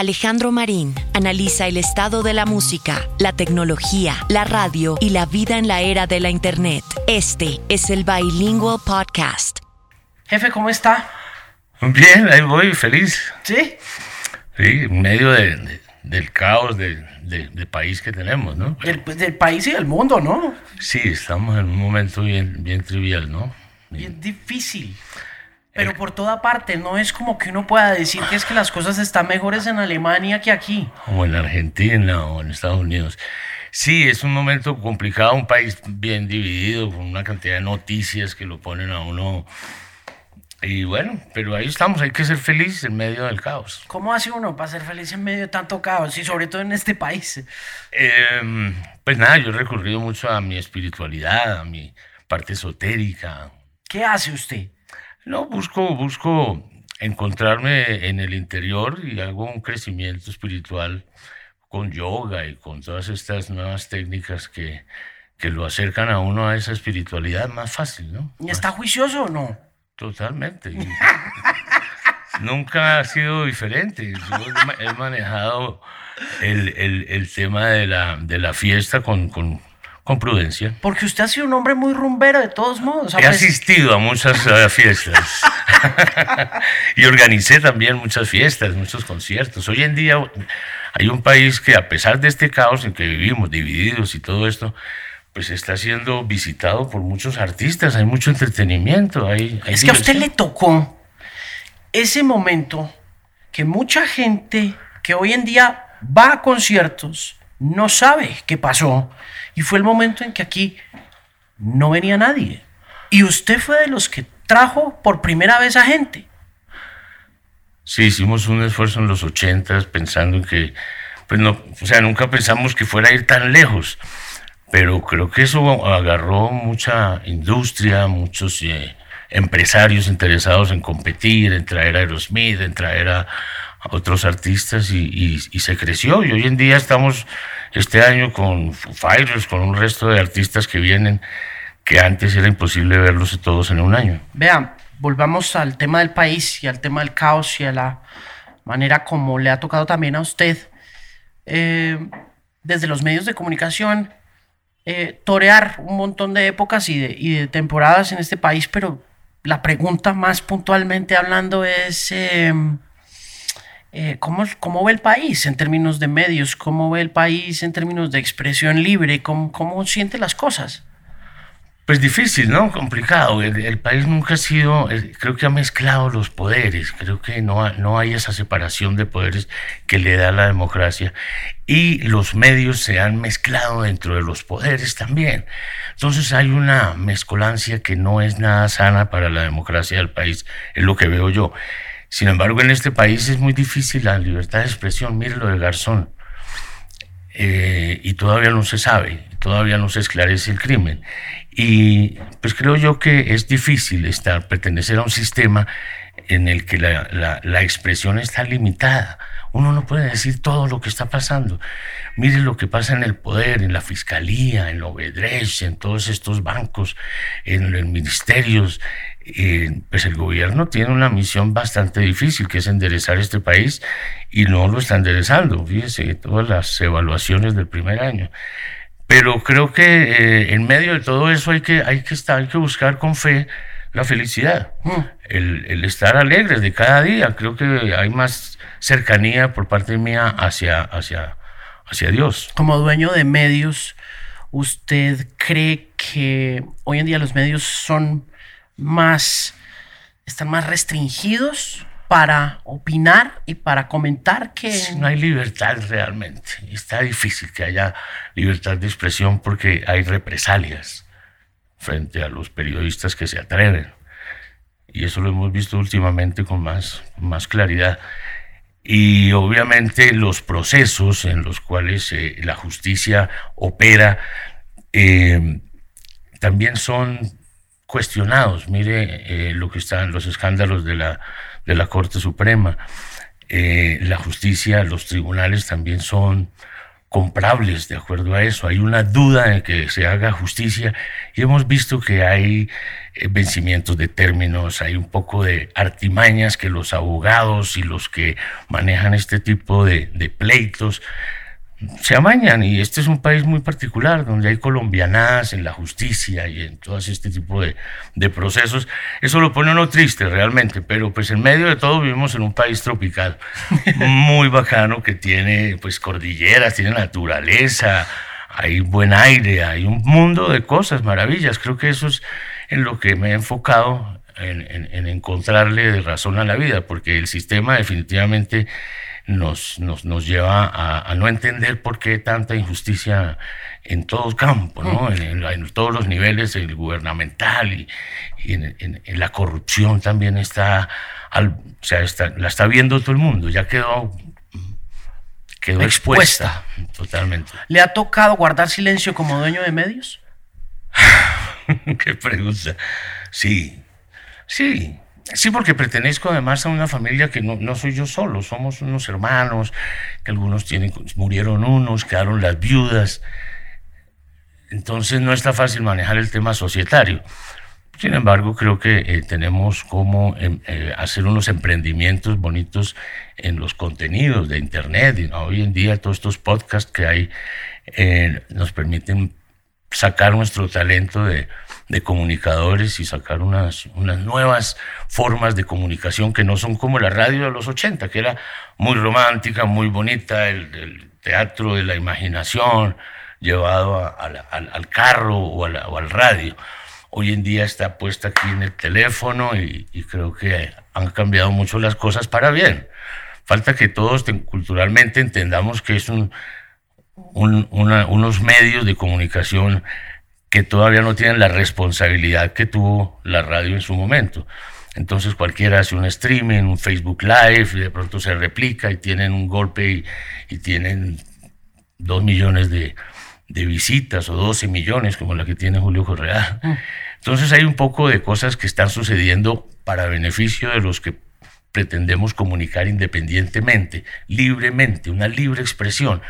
Alejandro Marín analiza el estado de la música, la tecnología, la radio y la vida en la era de la Internet. Este es el Bilingual Podcast. Jefe, ¿cómo está? Bien, ahí voy, feliz. ¿Sí? Sí, en medio de- del caos de, de- de país que tenemos, ¿no? Del, pues, del país y del mundo, ¿no? Sí, estamos en un momento bien, bien trivial, ¿no? Y es difícil. Pero por toda parte, no es como que uno pueda decir que es que las cosas están mejores en Alemania que aquí. Como en Argentina o en Estados Unidos. Sí, es un momento complicado, un país bien dividido, con una cantidad de noticias que lo ponen a uno. Y bueno, pero ahí estamos, hay que ser feliz en medio del caos. ¿Cómo hace uno para ser feliz en medio de tanto caos y sobre todo en este país? Eh, pues nada, yo he recurrido mucho a mi espiritualidad, a mi parte esotérica, ¿Qué hace usted? No, busco, busco encontrarme en el interior y hago un crecimiento espiritual con yoga y con todas estas nuevas técnicas que, que lo acercan a uno a esa espiritualidad más fácil, ¿no? ¿Y está juicioso o no? Totalmente. Nunca ha sido diferente. Yo he manejado el, el- el tema de la, de la fiesta con, con, con prudencia. Porque usted ha sido un hombre muy rumbero de todos modos. He pesar- asistido a muchas fiestas y organicé también muchas fiestas, muchos conciertos. Hoy en día hay un país que a pesar de este caos en que vivimos, divididos y todo esto, pues está siendo visitado por muchos artistas, hay mucho entretenimiento. Hay, hay Es que a usted le tocó ese momento que mucha gente que hoy en día va a conciertos no sabe qué pasó. Y fue el momento en que aquí no venía nadie. Y usted fue de los que trajo por primera vez a gente. Sí, hicimos un esfuerzo en los ochentas pensando en que, pues no, o sea, nunca pensamos que fuera a ir tan lejos, pero creo que eso agarró mucha industria, muchos eh, empresarios interesados en competir, en traer a Aerosmith, en traer a, a otros artistas y, y- y se creció. Y hoy en día estamos este año con Fighters, con un resto de artistas que vienen que antes era imposible verlos todos en un año. Vean, volvamos al tema del país y al tema del caos y a la manera como le ha tocado también a usted, eh, desde los medios de comunicación, eh, torear un montón de épocas y de, y de temporadas en este país, pero la pregunta más puntualmente hablando es... eh, eh, ¿cómo, ¿Cómo ve el país en términos de medios? ¿Cómo ve el país en términos de expresión libre? ¿Cómo, cómo siente las cosas? Pues difícil, ¿no? Complicado. El, el país nunca ha sido, eh, creo que ha mezclado los poderes, creo que no, ha- no hay esa separación de poderes que le da la democracia. Y los medios se han mezclado dentro de los poderes también. Entonces hay una mezcolancia que no es nada sana para la democracia del país, es lo que veo yo. Sin embargo, en este país es muy difícil la libertad de expresión. Mire lo de Garzón eh, y todavía no se sabe, todavía no se esclarece el crimen. Y pues creo yo que es difícil estar, pertenecer a un sistema en el que la, la- expresión está limitada. Uno no puede decir todo lo que está pasando. Mire lo que pasa en el poder, en la fiscalía, en la Obedrecht, en todos estos bancos, en los ministerios. Eh, pues el gobierno tiene una misión bastante difícil, que es enderezar este país, y no lo está enderezando. Fíjese, todas las evaluaciones del primer año. Pero creo que eh, en medio de todo eso hay que, hay que estar, hay que buscar con fe la felicidad, el, el estar alegres de cada día. Creo que hay más cercanía por parte mía hacia, hacia, hacia Dios. Como dueño de medios, ¿usted cree que hoy en día los medios son más, están más restringidos para opinar y para comentar que... No hay libertad realmente. Está difícil que haya libertad de expresión porque hay represalias frente a los periodistas que se atreven. Y eso lo hemos visto últimamente con más, más claridad. Y obviamente los procesos en los cuales eh, la justicia opera eh, también son cuestionados. Mire eh, lo que están los escándalos de la, de la Corte Suprema. Eh, la justicia, los tribunales también son comprables de acuerdo a eso. Hay una duda en que se haga justicia y hemos visto que hay eh, vencimientos de términos, hay un poco de artimañas que los abogados y los que manejan este tipo de, de pleitos se amañan y este es un país muy particular donde hay colombianadas en la justicia y en todo este tipo de, de, procesos. Eso lo pone uno triste realmente, pero pues en medio de todo vivimos en un país tropical muy bacano que tiene pues cordilleras, tiene naturaleza, hay buen aire, hay un mundo de cosas, maravillas. Creo que eso es en lo que me he enfocado en, en, en encontrarle razón a la vida, porque el sistema definitivamente nos, nos, nos lleva a, no entender por qué tanta injusticia en todo campo, ¿no? Mm. en, todos los niveles, en el gubernamental y, en, la corrupción también está, o sea, está, la está viendo todo el mundo, ya quedó, quedó expuesta. totalmente. ¿Le ha tocado guardar silencio como dueño de medios? qué pregunta. Sí, sí, Sí, porque pertenezco además a una familia que no, soy yo solo, somos unos hermanos, que algunos tienen, murieron unos, quedaron las viudas. Entonces no está fácil manejar el tema societario. Sin embargo, creo que eh, tenemos como em, eh, hacer unos emprendimientos bonitos en los contenidos de Internet. Hoy en día todos estos podcasts que hay eh, nos permiten sacar nuestro talento de, de comunicadores y sacar unas, unas nuevas formas de comunicación que no son como la radio de los 80, que era muy romántica, muy bonita, el, teatro de la imaginación llevado al, carro o, al radio. Hoy en día está puesta aquí en el teléfono y, creo que han cambiado mucho las cosas para bien. Falta que todos culturalmente entendamos que es un, unos medios de comunicación que todavía no tienen la responsabilidad que tuvo la radio en su momento. Entonces cualquiera hace un streaming, un Facebook Live, y de pronto se replica y tienen un golpe y, tienen dos millones de, visitas o 12 millones como la que tiene Julio Correa. Mm. Entonces hay un poco de cosas que están sucediendo para beneficio de los que pretendemos comunicar independientemente, libremente, una libre expresión.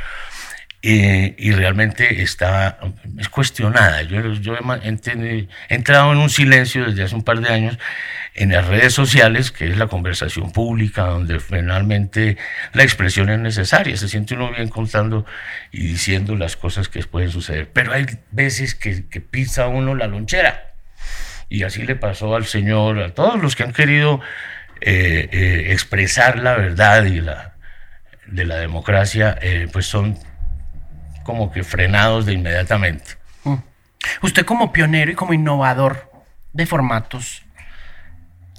Eh, y realmente está, es cuestionada. Yo, yo he, entrado en un silencio desde hace un par de años en las redes sociales, que es la conversación pública, donde finalmente la expresión es necesaria. Se siente uno bien contando y diciendo las cosas que pueden suceder. Pero hay veces que, que pisa uno la lonchera. Y así le pasó al Señor, a todos los que han querido eh, eh, expresar la verdad y la, de la democracia, pues son como que frenados de inmediatamente. Mm. Usted como pionero y como innovador de formatos,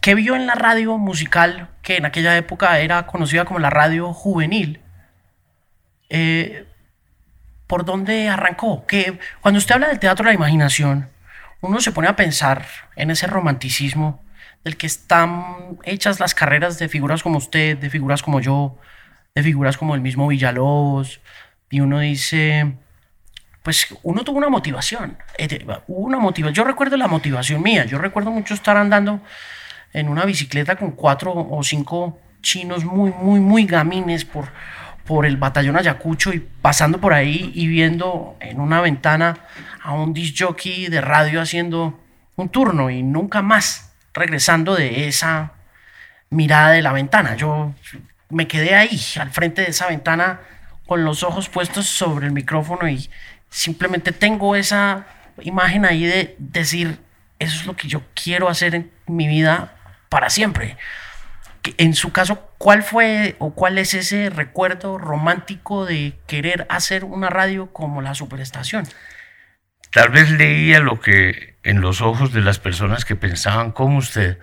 ¿qué vio en la radio musical que en aquella época era conocida como la radio juvenil? Eh, ¿Por dónde arrancó? Que cuando usted habla del teatro de la imaginación, uno se pone a pensar en ese romanticismo del que están hechas las carreras de figuras como usted, de figuras como yo, de figuras como el mismo Villalobos, y uno dice, pues uno tuvo una motivación, una. Yo recuerdo la motivación mía, yo recuerdo mucho estar andando en una bicicleta con cuatro o cinco chinos muy, muy, muy gamines por, por el batallón Ayacucho y pasando por ahí y viendo en una ventana a un disc jockey de radio haciendo un turno y nunca más regresando de esa mirada de la ventana. Yo me quedé ahí, al frente de esa ventana, con los ojos puestos sobre el micrófono y simplemente tengo esa imagen ahí de decir, eso es lo que yo quiero hacer en mi vida para siempre. En su caso, ¿cuál fue o cuál es ese recuerdo romántico de querer hacer una radio como la Superestación? Tal vez leía lo que en los ojos de las personas que pensaban como usted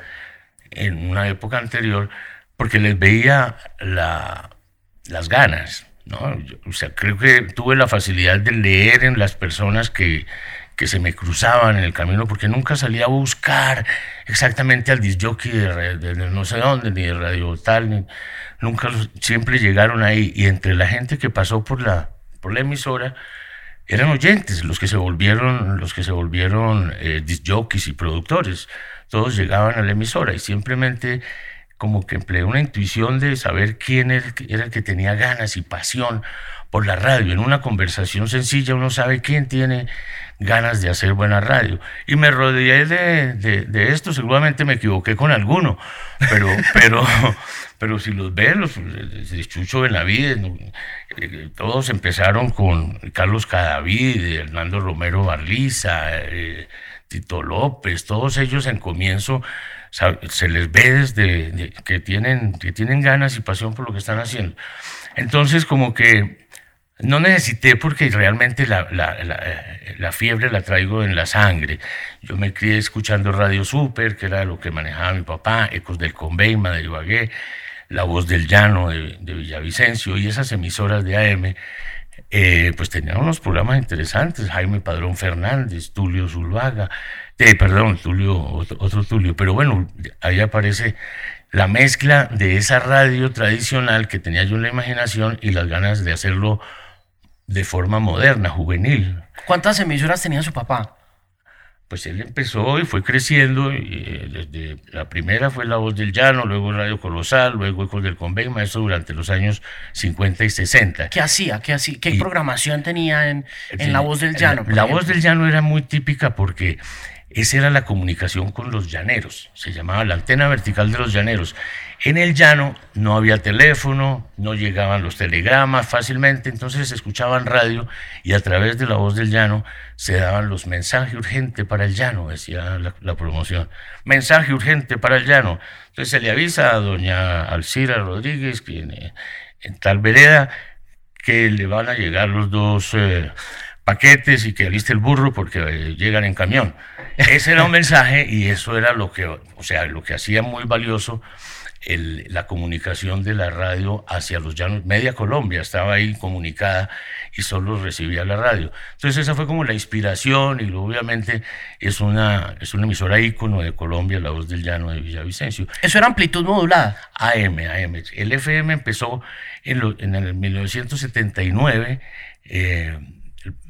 en una época anterior, porque les veía las ganas, ¿no? o sea, creo que tuve la facilidad de leer en las personas que, que se me cruzaban en el camino, porque nunca salía a buscar exactamente al disjockey de, no sé dónde, ni de radio tal, nunca, siempre llegaron ahí, y entre la gente que pasó por la, por la emisora, eran oyentes, los que se volvieron, los que se volvieron eh, y productores, todos llegaban a la emisora y simplemente como que empleé una intuición de saber quién era el que tenía ganas y pasión por la radio. En una conversación sencilla uno sabe quién tiene ganas de hacer buena radio. Y me rodeé de, esto, seguramente me equivoqué con alguno, pero, pero, pero si los ven, los, Chucho Benavides, eh, todos empezaron con Carlos Cadavid, Hernando Romero Barliza, eh, Tito López, todos ellos en comienzo se les ve desde que, tienen, que tienen ganas y pasión por lo que están haciendo. Entonces, como que no necesité porque realmente la, la, fiebre la traigo en la sangre. Yo me crié escuchando Radio Super, que era lo que manejaba mi papá, Ecos del Conveima de Ibagué, La Voz del Llano de, Villavicencio y esas emisoras de AM. Eh, pues tenían unos programas interesantes, Jaime Padrón Fernández, Tulio Zulvaga, eh, perdón, Tulio, otro, otro Tulio, pero bueno, ahí aparece la mezcla de esa radio tradicional que tenía yo en la imaginación y las ganas de hacerlo de forma moderna, juvenil. ¿Cuántas emisoras tenía su papá? Pues él empezó y fue creciendo. Eh, desde la primera fue La Voz del Llano, luego Radio Colosal, luego Ecos del Convenio, eso durante los años 50 y 60. ¿Qué hacía? ¿Qué, hacía? ¿Qué programación tenía en, en La Voz del Llano? La Voz del Llano era muy típica porque esa era la comunicación con los llaneros, se llamaba la antena vertical de los llaneros. En el llano no había teléfono, no llegaban los telegramas fácilmente, entonces se escuchaban radio y a través de la voz del llano se daban los mensajes urgentes para el llano, decía la, promoción. Mensaje urgente para el llano. Entonces se le avisa a doña Alcira Rodríguez, que en, tal vereda, que le van a llegar los dos eh, paquetes y que aliste el burro porque eh, llegan en camión. Ese era un mensaje y eso era lo que, o sea, lo que hacía muy valioso la comunicación de la radio hacia los llanos. Media Colombia estaba ahí comunicada y solo recibía la radio. Entonces esa fue como la inspiración y obviamente es una, es una emisora ícono de Colombia, La Voz del Llano de Villavicencio. ¿Eso era amplitud modulada? AM, AM. El FM empezó en, en el 1979, eh,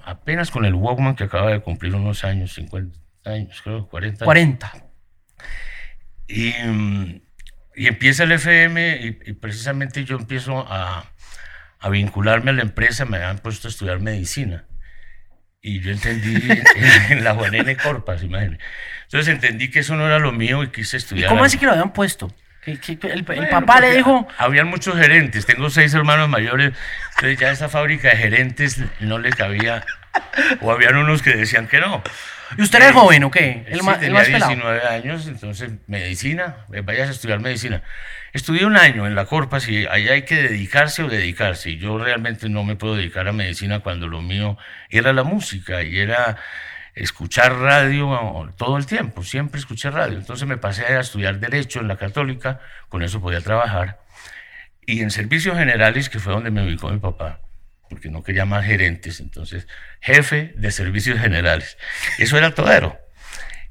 apenas con el Walkman que acaba de cumplir unos años, 50 años, creo, 40. 40. Y, y empieza el FM y, precisamente yo empiezo a, a, vincularme a la empresa, me han puesto a estudiar medicina. Y yo entendí en, la Juan N. Corpas, imagínate. Entonces entendí que eso no era lo mío y quise estudiar. ¿Cómo así que lo habían puesto? el, papá le dijo... Habían muchos gerentes, tengo seis hermanos mayores, entonces ya esa fábrica de gerentes no le cabía, o habían unos que decían que no. ¿Y usted era joven o qué? El, sí, tenía 19 años, entonces medicina, eh, vayas a estudiar medicina. Estudié un año en la Corpas y allá hay que dedicarse o dedicarse. Yo realmente no me puedo dedicar a medicina cuando lo mío era la música y era escuchar radio todo el tiempo, siempre escuché radio. Entonces me pasé a estudiar Derecho en la Católica, con eso podía trabajar. Y en servicios generales, que fue donde me ubicó mi papá, porque no quería más gerentes, entonces jefe de servicios generales. Eso era todero.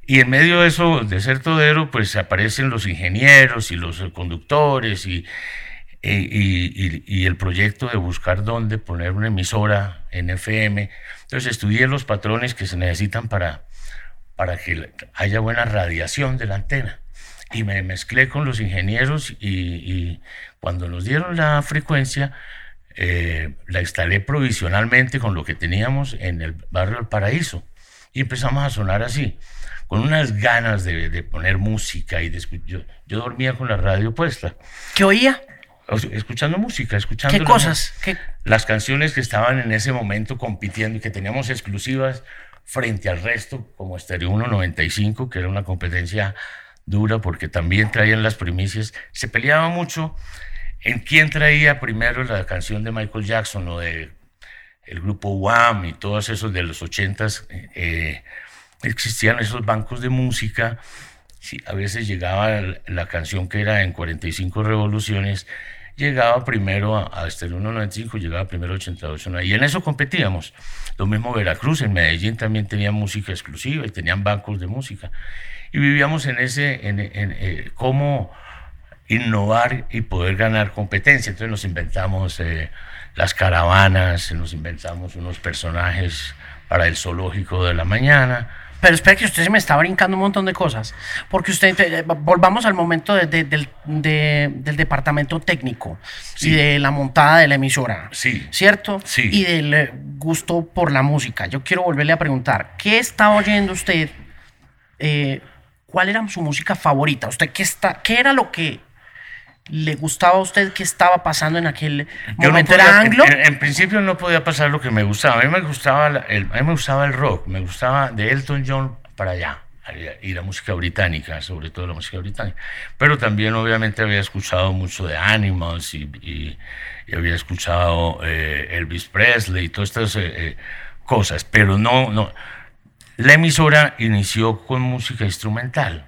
Y en medio de eso, de ser todero, pues aparecen los ingenieros y los conductores y, y, y, el proyecto de buscar dónde poner una emisora en FM. Entonces estudié los patrones que se necesitan para, para que haya buena radiación de la antena. Y me mezclé con los ingenieros y, cuando nos dieron la frecuencia, eh, la instalé provisionalmente con lo que teníamos en el barrio del Paraíso. Y empezamos a sonar así, con unas ganas de, poner música y de yo, yo dormía con la radio puesta. ¿Qué oía? escuchando música, escuchando... ¿Qué cosas? Las canciones que estaban en ese momento compitiendo y que teníamos exclusivas frente al resto, como Estéreo 195, que era una competencia dura porque también traían las primicias. Se peleaba mucho en quién traía primero la canción de Michael Jackson o de el grupo Wham y todos esos de los ochentas. Eh, existían esos bancos de música. Sí, a veces llegaba la canción que era en 45 revoluciones, llegaba primero a, a este 1.95, llegaba primero a 88. Y en eso competíamos. Lo mismo Veracruz, en Medellín también tenía música exclusiva y tenían bancos de música. Y vivíamos en ese, en, en eh, cómo innovar y poder ganar competencia. Entonces nos inventamos eh, las caravanas, nos inventamos unos personajes para el zoológico de la mañana, Pero espera que usted se me está brincando un montón de cosas. Porque usted, eh, volvamos al momento de- de- del, de- del departamento técnico Sí. y de la montada de la emisora. Sí. ¿Cierto? Sí. Y del eh, gusto por la música. Yo quiero volverle a preguntar, ¿qué está oyendo usted? Eh, ¿Cuál era su música favorita? ¿Usted qué, está, qué era lo que le gustaba a usted que estaba pasando en aquel Yo no momento? podía- ¿Era anglo? En, en- en principio no podía pasar lo que me gustaba. A mí me gustaba, el, a mí me gustaba el rock, me gustaba de Elton John para allá. Y la música británica, sobre todo la música británica. Pero también, obviamente, había escuchado mucho de Animals y, y- y había escuchado eh, Elvis Presley y todas estas eh, eh, cosas. Pero no, no. La emisora inició con música instrumental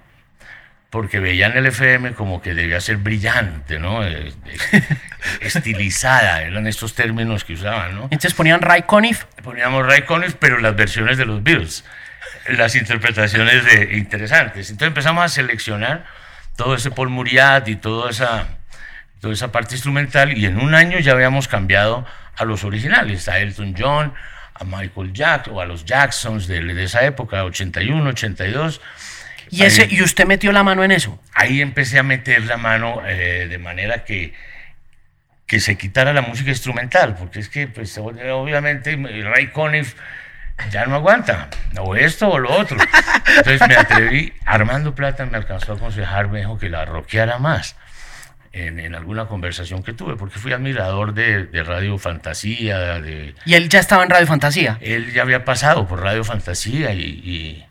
porque veían el FM como que debía ser brillante, ¿no? Eh, eh, estilizada, eran estos términos que usaban, ¿no? Entonces ponían Ray Conniff. Poníamos Ray Conniff, pero las versiones de los Beatles, las interpretaciones de, interesantes. Entonces empezamos a seleccionar todo ese Paul Muriat y toda esa, toda esa parte instrumental y en un año ya habíamos cambiado a los originales, a Elton John, a Michael Jackson o a los Jacksons de, de esa época, 81, 82. Y, ese, Ahí- y usted metió la mano en eso. ahí empecé a meter la mano eh, de manera que, que se quitara la música instrumental, porque es que, pues, ob- obviamente, Ray Conniff ya no aguanta, o esto o lo otro. Entonces me atreví, Armando Plata me alcanzó a aconsejar, me dijo que la rockeara más. En, en alguna conversación que tuve, porque fui admirador de, de Radio Fantasía, de, Y él ya estaba en Radio Fantasía. él ya había pasado por Radio Fantasía y, y-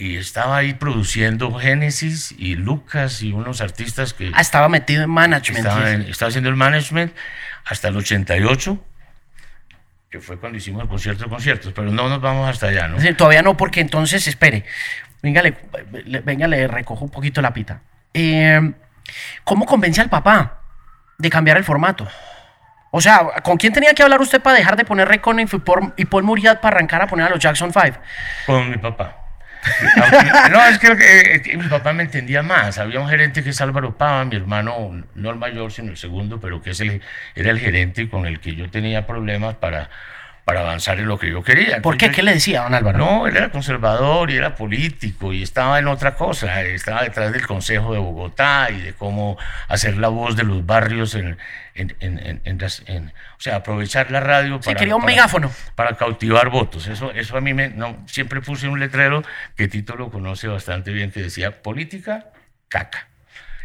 y estaba ahí produciendo Génesis y Lucas y unos artistas que Ah, estaba metido en management. en- estaba haciendo el management hasta el 88, que fue cuando hicimos el concierto de conciertos, pero no nos vamos hasta allá, ¿no? Es decir, todavía no, porque entonces, espere. Venga, le, recojo un poquito la pita. Eh, ¿Cómo convence al papá de cambiar el formato? O sea, ¿con quién tenía que hablar usted para dejar de poner Ray y Paul Muriat para arrancar a poner a los Jackson 5? Con mi papá. No, es que, eh, que mi papá me entendía más. Había un gerente que es Álvaro Pava, mi hermano, no el mayor, sino el segundo, pero que es el, era el gerente con el que yo tenía problemas para, para avanzar en lo que yo quería. ¿Por qué? Entonces, ¿Qué le decía, don Álvaro? No, él era conservador y era político y estaba en otra cosa. Estaba detrás del Consejo de Bogotá y de cómo hacer la voz de los barrios en, en, en- en- las- o sea, aprovechar la radio Sí, quería un megáfono. para cautivar votos. Eso, eso a mí me, no, siempre puse un letrero que Tito lo conoce bastante bien que decía política, caca.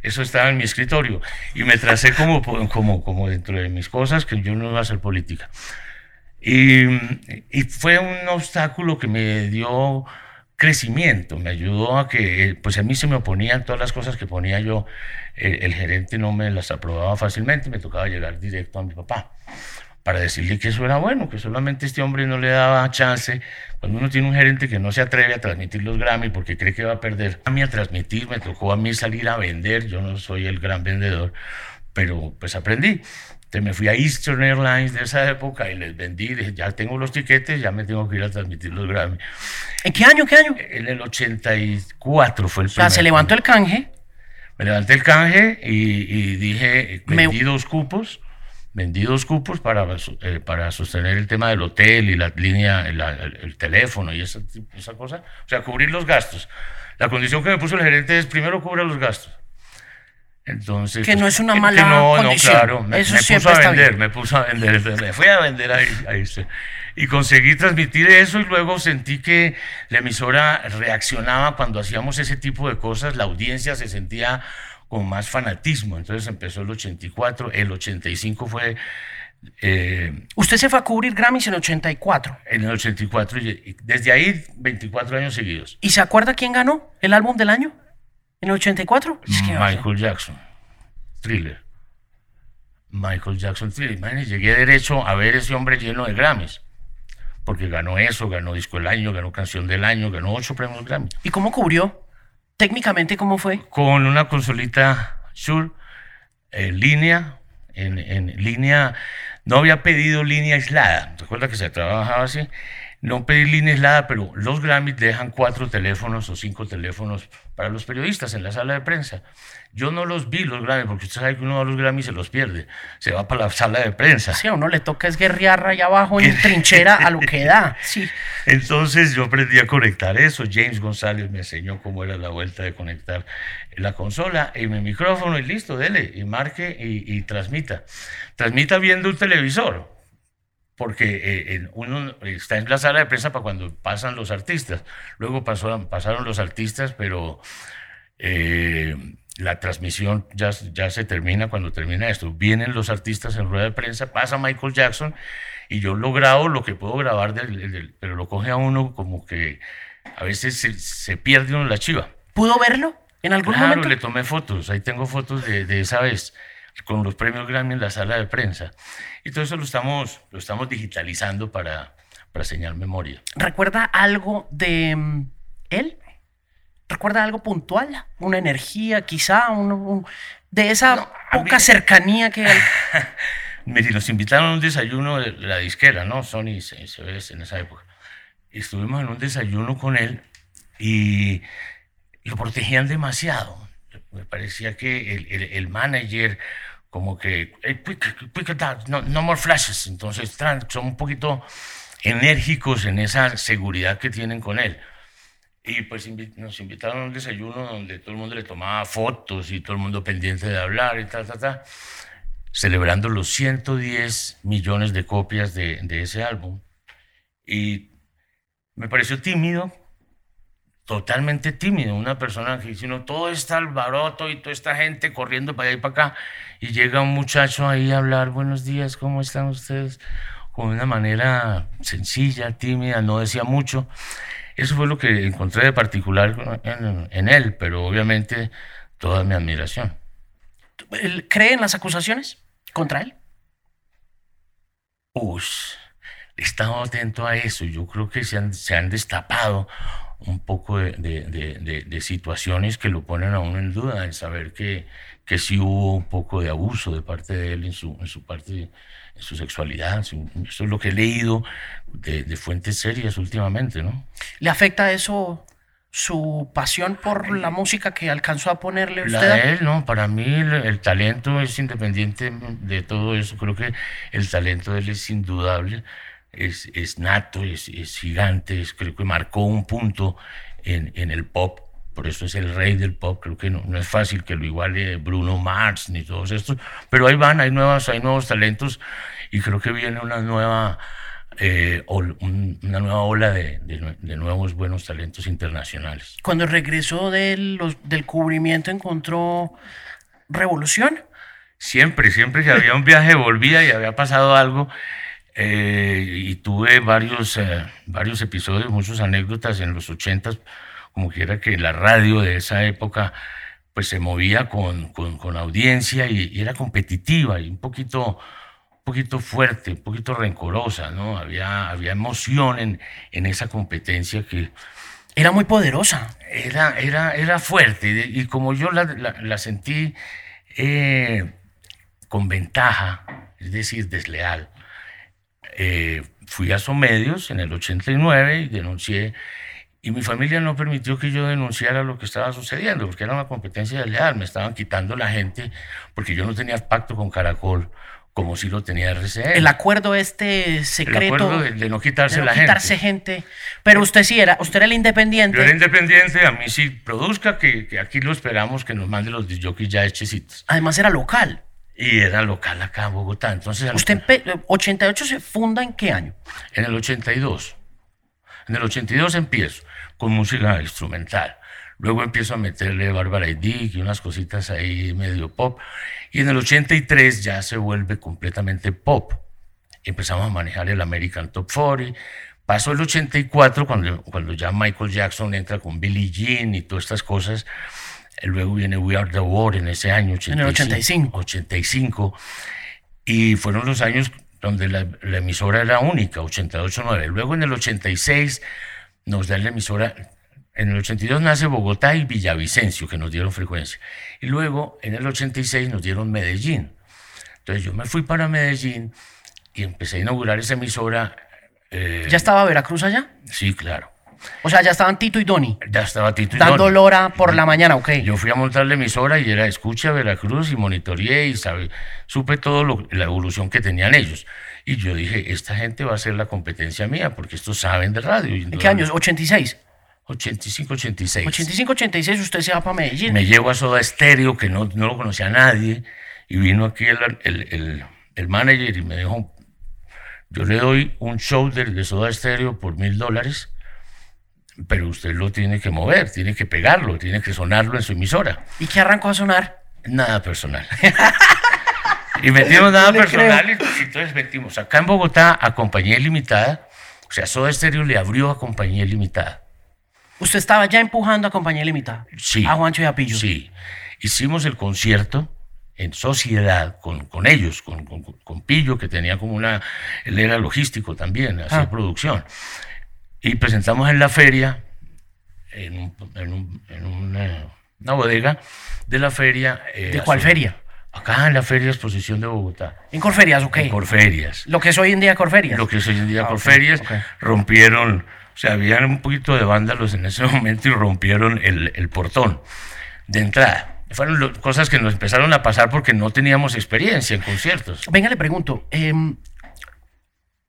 Eso estaba en mi escritorio y me tracé como, como, como dentro de mis cosas que yo no iba a hacer política. Y, y fue un obstáculo que me dio crecimiento, me ayudó a que, pues a mí se me oponían todas las cosas que ponía yo, el, el gerente no me las aprobaba fácilmente, me tocaba llegar directo a mi papá para decirle que eso era bueno, que solamente este hombre no le daba chance. Cuando uno tiene un gerente que no se atreve a transmitir los Grammy porque cree que va a perder, a mí a transmitir, me tocó a mí salir a vender, yo no soy el gran vendedor, pero pues aprendí. Me fui a Eastern Airlines de esa época y les vendí, dije, ya tengo los tiquetes, ya me tengo que ir a transmitir los Grammy. ¿En qué año? ¿Qué año? En el 84 fue el O sea, primer. se levantó el canje. Me levanté el canje y, y dije, Me- vendí dos cupos, vendí dos cupos para, eh, para sostener el tema del hotel y la línea, el teléfono y esa, esa cosa. O sea, cubrir los gastos. La condición que me puso el gerente es primero cubra los gastos. Entonces, Que no es una que mala no, condición. No, claro, me, Eso me puso a vender, bien. me puso a vender, me fui a vender ahí, ahí y conseguí transmitir eso y luego sentí que la emisora reaccionaba cuando hacíamos ese tipo de cosas, la audiencia se sentía con más fanatismo, entonces empezó el 84, el 85 fue eh, Usted se fue a cubrir Grammys en 84. en el 84 y y desde ahí 24 años seguidos. ¿Y se acuerda quién ganó el álbum del año? ¿En el 84? Es que no sé. Michael Jackson, Thriller. Michael Jackson Thriller. Imagínense, llegué derecho a ver ese hombre lleno de Grammys. Porque ganó eso, ganó Disco del Año, ganó Canción del Año, ganó ocho premios Grammy. ¿Y cómo cubrió? Técnicamente, ¿cómo fue? Con una consolita Shure en línea, en, en línea, no había pedido línea aislada. Recuerda que se trabajaba así. No pedir línea aislada, pero los Grammys dejan cuatro teléfonos o cinco teléfonos para los periodistas en la sala de prensa. Yo no los vi los Grammys, porque usted sabe que uno de los Grammys se los pierde, se va para la sala de prensa. Sí, a uno le toca es guerrear allá abajo en trinchera a lo que da. Sí. Entonces yo aprendí a conectar eso. James González me enseñó cómo era la vuelta de conectar la consola y mi micrófono y listo, dele, y marque y, y transmita. Transmita viendo un televisor porque eh, uno está en la sala de prensa para cuando pasan los artistas. Luego pasó, pasaron los artistas, pero eh, la transmisión ya, ya se termina cuando termina esto. Vienen los artistas en rueda de prensa, pasa Michael Jackson y yo lo grabo lo que puedo grabar, pero lo coge a uno como que a veces se, pierde uno la chiva. ¿Pudo verlo en algún claro, momento? le tomé fotos, ahí tengo fotos de, de esa vez con los premios Grammy en la sala de prensa. Y todo eso lo estamos, lo estamos digitalizando para, para señal memoria. ¿Recuerda algo de mm, él? ¿Recuerda algo puntual? ¿Una energía quizá? de esa poca cercanía que hay. nos invitaron a un desayuno de la disquera, ¿no? Sony se, se ve en esa época. Estuvimos en un desayuno con él y lo protegían demasiado. Me parecía que el, el, el manager como que, no, no more flashes, entonces son un poquito enérgicos en esa seguridad que tienen con él. Y pues nos invitaron a un desayuno donde todo el mundo le tomaba fotos y todo el mundo pendiente de hablar y tal, tal, tal, celebrando los 110 millones de copias de, de ese álbum. Y me pareció tímido, totalmente tímido, una persona que dice, no, todo está albaroto y toda esta gente corriendo para allá y para acá, y llega un muchacho ahí a hablar, buenos días, ¿cómo están ustedes? Con una manera sencilla, tímida, no decía mucho. Eso fue lo que encontré de particular en, en él, pero obviamente toda mi admiración. ¿Cree en las acusaciones contra él? Pues, he estado atento a eso. Yo creo que se han, se han destapado un poco de, de, de, situaciones que lo ponen a uno en duda, en saber que, que sí hubo un poco de abuso de parte de él en su, en su parte, en su sexualidad. eso es lo que he leído de, fuentes serias últimamente, ¿no? ¿Le afecta eso su pasión por la música que alcanzó a ponerle usted? La de él, no, para mí el, talento es independiente de todo eso. Creo que el talento de él es indudable es, es nato, es, es gigante, es, creo que marcó un punto en, en, el pop, por eso es el rey del pop, creo que no, no, es fácil que lo iguale Bruno Mars ni todos estos, pero ahí van, hay, nuevas, hay nuevos talentos y creo que viene una nueva, eh, una nueva ola de, de, nuevos buenos talentos internacionales. Cuando regresó del, del cubrimiento encontró revolución. Siempre, siempre que había un viaje volvía y había pasado algo eh, y tuve varios, eh, varios episodios, muchas anécdotas en los ochentas, como quiera que la radio de esa época pues se movía con, con, con audiencia y, era competitiva y un poquito, un poquito fuerte, un poquito rencorosa, ¿no? Había, había emoción en, en esa competencia que... Era muy poderosa. Era, era, era fuerte y, como yo la, la, sentí eh, con ventaja, es decir, desleal, eh, fui a Somedios en el 89 y denuncié, y mi familia no permitió que yo denunciara lo que estaba sucediendo, porque era una competencia de leal, me estaban quitando la gente, porque yo no tenía pacto con Caracol, como si lo tenía RCN. El acuerdo este secreto. El acuerdo de, no quitarse de no la quitarse gente. Pero usted sí era, usted era el independiente. Yo era independiente, a mí sí produzca, que, que aquí lo esperamos, que nos mande los jockeys ya hechecitos. Además era local. Y era local acá en Bogotá. Entonces, ¿Usted en 88 se funda en qué año? En el 82. En el 82 empiezo con música instrumental. Luego empiezo a meterle Bárbara y Dick y unas cositas ahí medio pop. Y en el 83 ya se vuelve completamente pop. Empezamos a manejar el American Top 40. Pasó el 84 cuando, cuando ya Michael Jackson entra con Billie Jean y todas estas cosas Luego viene We Are the World en ese año, 85, en el 85. 85. Y fueron los años donde la, emisora era única, 88-9. Luego en el 86 nos da la emisora, en el 82 nace Bogotá y Villavicencio, que nos dieron frecuencia. Y luego en el 86 nos dieron Medellín. Entonces yo me fui para Medellín y empecé a inaugurar esa emisora Eh, ¿Ya estaba Veracruz allá? Sí, claro. O sea, ya estaban Tito y Doni. Ya estaba Tito y Dando Doni. lora por la mañana, ok. Yo fui a montar la emisora y era escucha Veracruz y monitoreé y sabe, supe todo lo- la evolución que tenían ellos. Y yo dije, esta gente va a ser la competencia mía porque estos saben de radio. ¿En qué años? 86. 85, 86. 85, 86, usted se va para Medellín. Me llevo a Soda Stereo, que no, no lo conocía nadie, y vino aquí el, el, el- el manager y me dijo, yo le doy un show de, de Soda Stereo por mil dólares, pero usted lo tiene que mover, tiene que pegarlo, tiene que sonarlo en su emisora. ¿Y qué arrancó a sonar? Nada personal. y metimos nada personal y entonces metimos acá en Bogotá a Compañía Ilimitada, o sea, Soda Stereo le abrió a Compañía Ilimitada. Usted estaba ya empujando a Compañía Limitada. Sí. A Juancho y a Pillo. Sí. Hicimos el concierto en sociedad con, con ellos, con, con- con Pillo, que tenía como una. Él era logístico también, hacía Ah. producción. Y presentamos en la feria, en, un- en un- en una, una bodega de la feria. eh, ¿De cuál hace- feria? Acá en la Feria Exposición de Bogotá. En Corferias, ok. En Corferias. Lo que es hoy en día Corferias. Lo que es hoy en día Ah, Corferias. Rompieron, o sea, habían un poquito de vándalos en ese momento y rompieron el, el portón de entrada. Fueron lo- cosas que nos empezaron a pasar porque no teníamos experiencia en conciertos. Venga, le pregunto, em,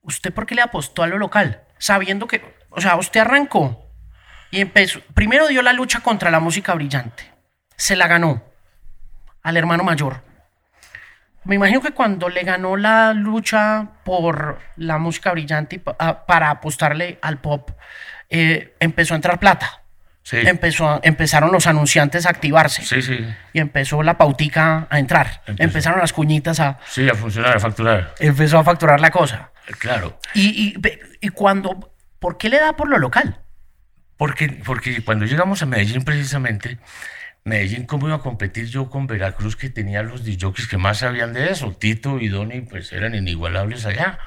¿usted por qué le apostó a lo local? Sabiendo que, o sea, usted arrancó y empezó, primero dio la lucha contra la música brillante, se la ganó al hermano mayor. Me imagino que cuando le ganó la lucha por la música brillante y pa- a- para apostarle al pop, eh, empezó a entrar plata. Sí, Empezó a- empezaron los anunciantes a activarse sí, sí. y empezó la pautica a entrar. Empezó. Empezaron las cuñitas a... Sí, a funcionar, a facturar. Empezó a facturar la cosa. Claro. Y, y, ve- y cuando... ¿Por qué le da por lo local? Porque, porque cuando llegamos a Medellín precisamente, Medellín, ¿cómo iba a competir yo con Veracruz que tenía los DJs que más sabían de eso? Tito y Doni pues eran inigualables allá.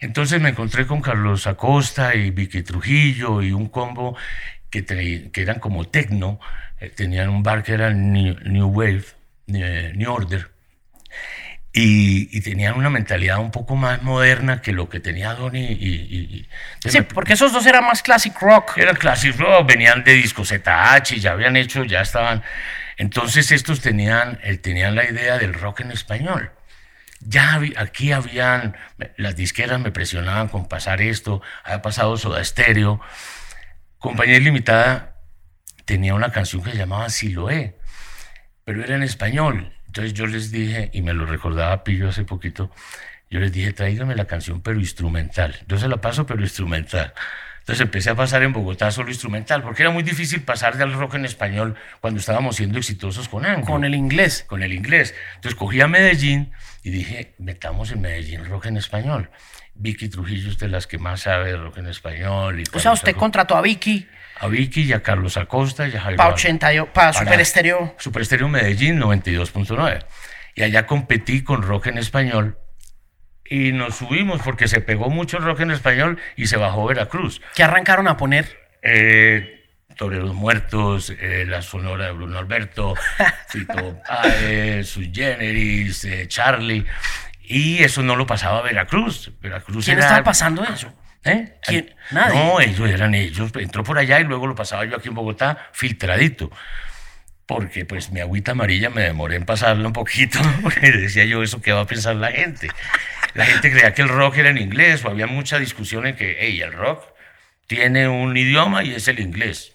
Entonces me encontré con Carlos Acosta y Vicky Trujillo y un combo que, que eran como tecno, eh, tenían un bar que era New, New Wave, eh, New Order, y, y tenían una mentalidad un poco más moderna que lo que tenía Doni y... y- y- Sí, porque esos dos eran más classic rock. eran classic rock, venían de disco ZH, ya habían hecho, ya estaban. Entonces estos tenían, eh, tenían la idea del rock en español. Ya aquí habían, las disqueras me presionaban con pasar esto, había pasado Soda Stereo. Compañía Ilimitada tenía una canción que se llamaba Siloé, pero era en español. Entonces yo les dije, y me lo recordaba Pillo hace poquito, yo les dije, tráigame la canción, pero instrumental. Yo se la paso, pero instrumental. Entonces empecé a pasar en Bogotá solo instrumental, porque era muy difícil pasar del rock en español cuando estábamos siendo exitosos con Anglo. Con el inglés. Con el inglés. Entonces cogí a Medellín y dije, metamos en Medellín rock en español. Vicky Trujillo es de las que más sabe de rock en español. Y O sea, usted Acosta- contrató a Vicky A Vicky y a Carlos Acosta y a para Alba. 80, y- para Super Estéreo. Super Estéreo Medellín 92.9. Y allá competí con rock en español y nos subimos porque se pegó mucho el rock en español y se bajó Veracruz. que arrancaron a poner? Eh, Toreros Muertos, eh, La Sonora de Bruno Alberto, Fito Páez, Sui Generis, eh, Charlie. Y eso no lo pasaba Veracruz. Veracruz ¿Quién era- estaba pasando eso? ¿Eh? ¿Quién? Nadie. No, ellos eran ellos. Entró por allá y luego lo pasaba yo aquí en Bogotá filtradito. Porque pues mi agüita amarilla me demoré en pasarla un poquito, porque decía yo eso qué va a pensar la gente. La gente creía que el rock era en inglés, o había mucha discusión en que, hey, el rock tiene un idioma y es el inglés.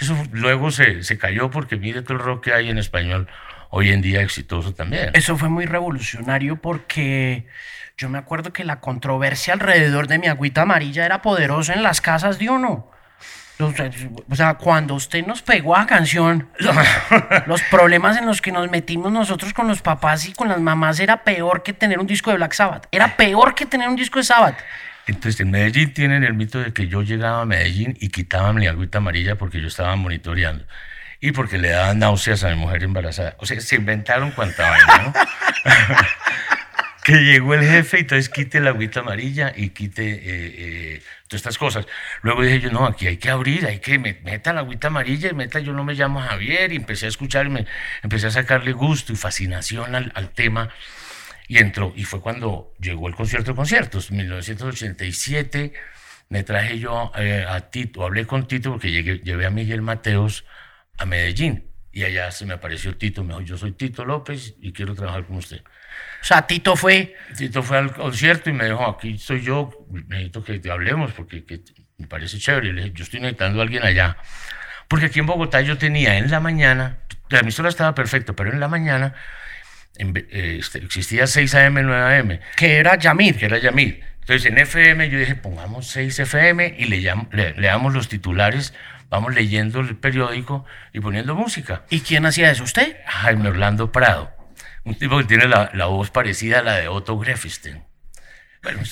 Eso luego se, se cayó porque mire todo el rock que hay en español hoy en día exitoso también. Eso fue muy revolucionario porque yo me acuerdo que la controversia alrededor de mi agüita amarilla era poderosa en las casas de uno. O sea, cuando usted nos pegó a canción, los problemas en los que nos metimos nosotros con los papás y con las mamás era peor que tener un disco de Black Sabbath. Era peor que tener un disco de Sabbath. Entonces, en Medellín tienen el mito de que yo llegaba a Medellín y quitaban mi agüita amarilla porque yo estaba monitoreando. Y porque le daban náuseas a mi mujer embarazada. O sea, se inventaron cuanta vaina, ¿no? llegó el jefe y entonces quite la agüita amarilla y quite eh, eh, todas estas cosas. Luego dije yo, no, aquí hay que abrir, hay que me- meta la agüita amarilla y meta, yo no me llamo Javier y empecé a escuchar y me empecé a sacarle gusto y fascinación al, al tema. Y entró, y fue cuando llegó el concierto de conciertos, 1987. Me traje yo eh, a Tito, hablé con Tito porque llegué, llevé a Miguel Mateos a Medellín. Y allá se me apareció Tito, me dijo, yo soy Tito López y quiero trabajar con usted. O sea, Tito fue... Tito fue al concierto y me dijo, aquí soy yo, necesito que te hablemos porque me parece chévere. Le dije, yo estoy necesitando a alguien allá. Porque aquí en Bogotá yo tenía en la mañana, la emisora estaba perfecta, pero en la mañana eh, este, existía 6 AM, 9 AM. Que era Yamir. Que era Yamir. Entonces en FM yo dije, pongamos 6 FM y le, le, leamos los titulares, vamos leyendo el periódico y poniendo música. ¿Y quién hacía eso? ¿Usted? Jaime Orlando Prado, un tipo que tiene la, la voz parecida a la de Otto Greffstein. Bueno,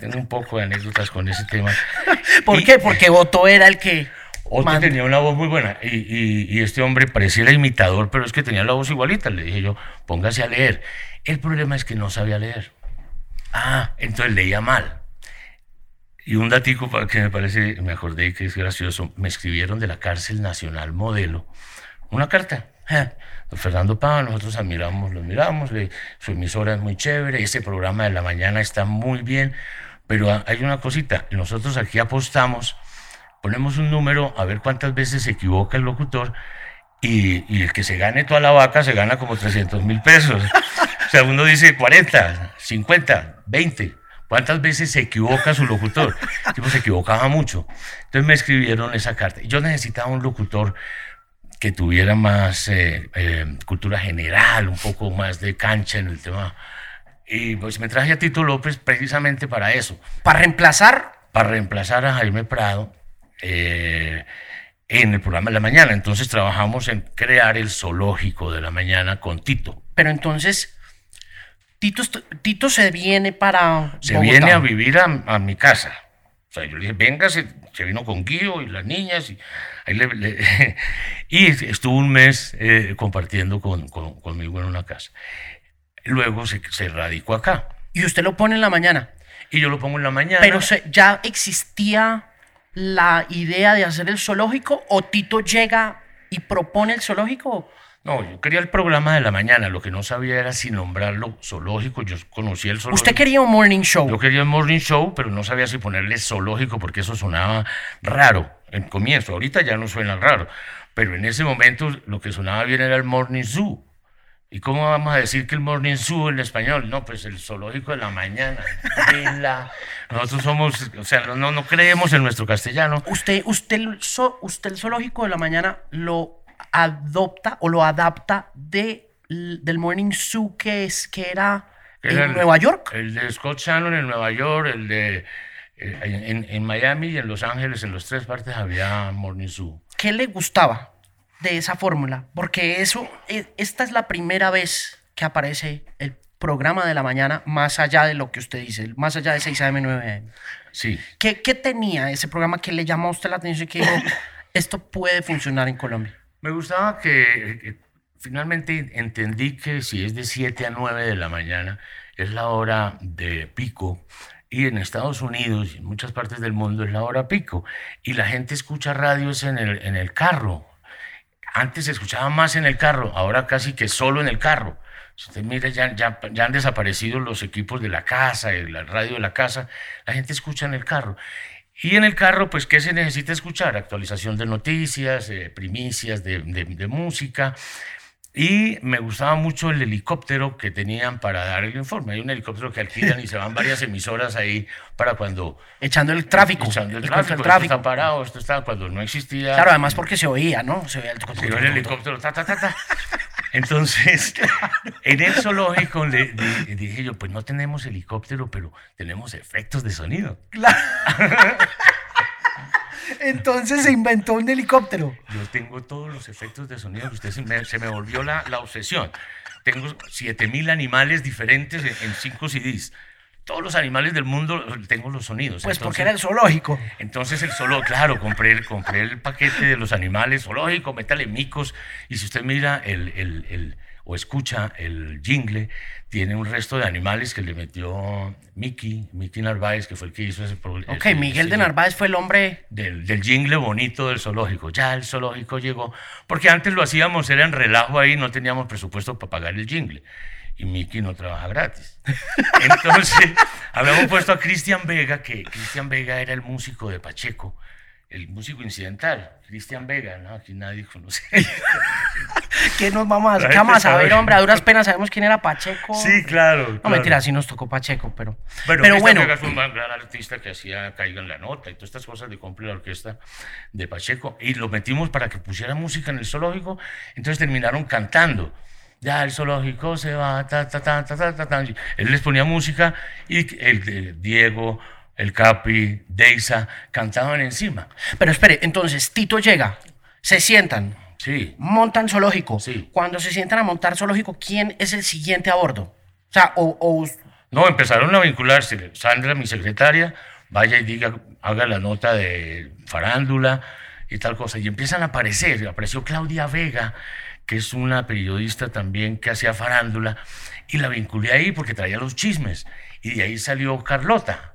tengo un poco de anécdotas con ese tema. ¿Por qué? Porque Otto era el que... Otto tenía una voz muy buena y, y, y, este hombre pareciera imitador, pero es que tenía la voz igualita. Le dije yo, póngase a leer. El problema es que no sabía leer. Ah, entonces leía mal. Y un datico que me parece, me acordé que es gracioso, me escribieron de la cárcel nacional modelo una carta. Fernando Pava, nosotros admiramos, lo miramos, su emisora es muy chévere, ese programa de la mañana está muy bien, pero hay una cosita, nosotros aquí apostamos, ponemos un número a ver cuántas veces se equivoca el locutor y, y el que se gane toda la vaca se gana como 300 mil pesos. O sea, uno dice 40, 50, 20. ¿Cuántas veces se equivoca su locutor? El tipo se equivocaba mucho. Entonces me escribieron esa carta. Yo necesitaba un locutor que tuviera más eh, eh, cultura general, un poco más de cancha en el tema. Y pues me traje a Tito López precisamente para eso. ¿Para reemplazar? Para reemplazar a Jaime Prado eh, en el programa de la mañana. Entonces trabajamos en crear el zoológico de la mañana con Tito. Pero entonces Tito, Tito se viene para. Se viene a vivir a, a, mi casa. Sea, yo le dije, venga, se, se vino con Guido y las niñas. Y, ahí le, le, y estuvo un mes eh, compartiendo con, con, conmigo en una casa. Luego se, se, radicó acá. ¿Y usted lo pone en la mañana? Y yo lo pongo en la mañana. Pero se, ya existía la idea de hacer el zoológico o Tito llega y propone el zoológico? No, yo quería el programa de la mañana, lo que no sabía era si nombrarlo zoológico, yo conocía el zoológico. ¿Usted quería un morning show? Yo quería un morning show, pero no sabía si ponerle zoológico porque eso sonaba raro en comienzo, ahorita ya no suena raro, pero en ese momento lo que sonaba bien era el morning zoo. ¿Y cómo vamos a decir que el morning zoo en español? No, pues el zoológico de la mañana. De la... Nosotros somos, o sea, no, no creemos en nuestro castellano. Usted, usted, usted el zoológico de la mañana lo adopta o lo adapta de, del Morning Zoo que, es, que era en el, Nueva York. El de Scott Shannon en Nueva York, el de eh, en, en, Miami y en Los Ángeles, en las tres partes había Morning Zoo. ¿Qué le gustaba de esa fórmula? Porque eso, esta es la primera vez que aparece el programa de la mañana más allá de lo que usted dice, más allá de 6 a.m., 9 a.m. Sí. ¿Qué, ¿Qué tenía ese programa que le llamó a usted la atención y que dijo, esto puede funcionar en Colombia? Me gustaba que, finalmente entendí que si es de 7 a 9 de la mañana, es la hora de pico. Y en Estados Unidos y en muchas partes del mundo es la hora pico. Y la gente escucha radios en el, en el carro. Antes se escuchaba más en el carro, ahora casi que solo en el carro. Si usted mira, ya, ya, ya, han desaparecido los equipos de la casa, la radio de la casa. La gente escucha en el carro. Y en el carro, pues, ¿qué se necesita escuchar? Actualización de noticias, eh, primicias de, de, de, música. Y me gustaba mucho el helicóptero que tenían para dar el informe. Hay un helicóptero que alquilan y se van varias emisoras ahí para cuando... Echando el tráfico. Echando el, el tráfico. El tráfico. Esto está parado, esto está cuando no existía... Claro, además porque se oía, ¿no? Se oía el, se oía el helicóptero, ta, ta, ta, ta. Entonces, en el zoológico le, le, dije yo, pues no tenemos helicóptero, pero tenemos efectos de sonido. Claro. Entonces se inventó un helicóptero. Yo tengo todos los efectos de sonido. Usted se me, se me volvió la, la, obsesión. Tengo 7000 animales diferentes en, en cinco CDs todos los animales del mundo tengo los sonidos. Pues entonces, porque era el zoológico. Entonces el zoológico, claro, compré el, compré el paquete de los animales zoológico, métale micos, y si usted mira el, el, el, o escucha el jingle, tiene un resto de animales que le metió Mickey, Mickey Narváez, que fue el que hizo ese programa. Ok, Miguel ese, de Narváez fue el hombre... Del, del jingle bonito del zoológico. Ya el zoológico llegó, porque antes lo hacíamos, era en relajo ahí, no teníamos presupuesto para pagar el jingle. Y Mickey no trabaja gratis. Entonces, habíamos puesto a Cristian Vega, que Cristian Vega era el músico de Pacheco, el músico incidental, Cristian Vega, ¿no? Aquí nadie conoce. ¿Qué nos vamos a, ¿qué vamos a saber, hombre? A duras penas sabemos quién era Pacheco. Sí, claro. No, claro. mentira, sí nos tocó Pacheco, pero. Bueno, pero bueno. Vega fue un gran artista que hacía Caiga en la Nota y todas estas cosas de cumple la orquesta de Pacheco. Y lo metimos para que pusiera música en el zoológico. Entonces terminaron cantando. Ya el zoológico se va, ta, ta, ta, ta, ta, ta, ta. Él les ponía música y el, el Diego, el Capi, Deisa cantaban encima. Pero espere, entonces Tito llega, se sientan, Sí. montan zoológico. Sí. Cuando se sientan a montar zoológico, ¿quién es el siguiente a bordo? O sea, o, o- No, empezaron a vincularse. Sandra, mi secretaria, vaya y diga, haga la nota de farándula y tal cosa. Y empiezan a aparecer. Apareció Claudia Vega, que es una periodista también que hacía farándula, y la vinculé ahí porque traía los chismes. Y de ahí salió Carlota,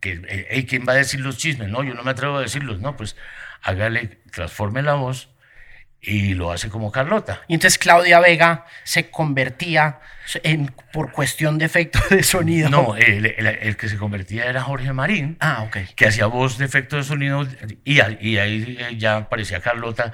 que, eh, "Ey, ¿quién va a decir los chismes? No, yo no me atrevo a decirlos. No, pues hágale, transforme la voz y lo hace como Carlota. y entonces Claudia Vega se convertía en, por cuestión de efecto de sonido. No, el, el- el que se convertía era Jorge Marín. Ah, ok. que hacía voz de efecto de sonido y, y ahí eh, ya aparecía Carlota.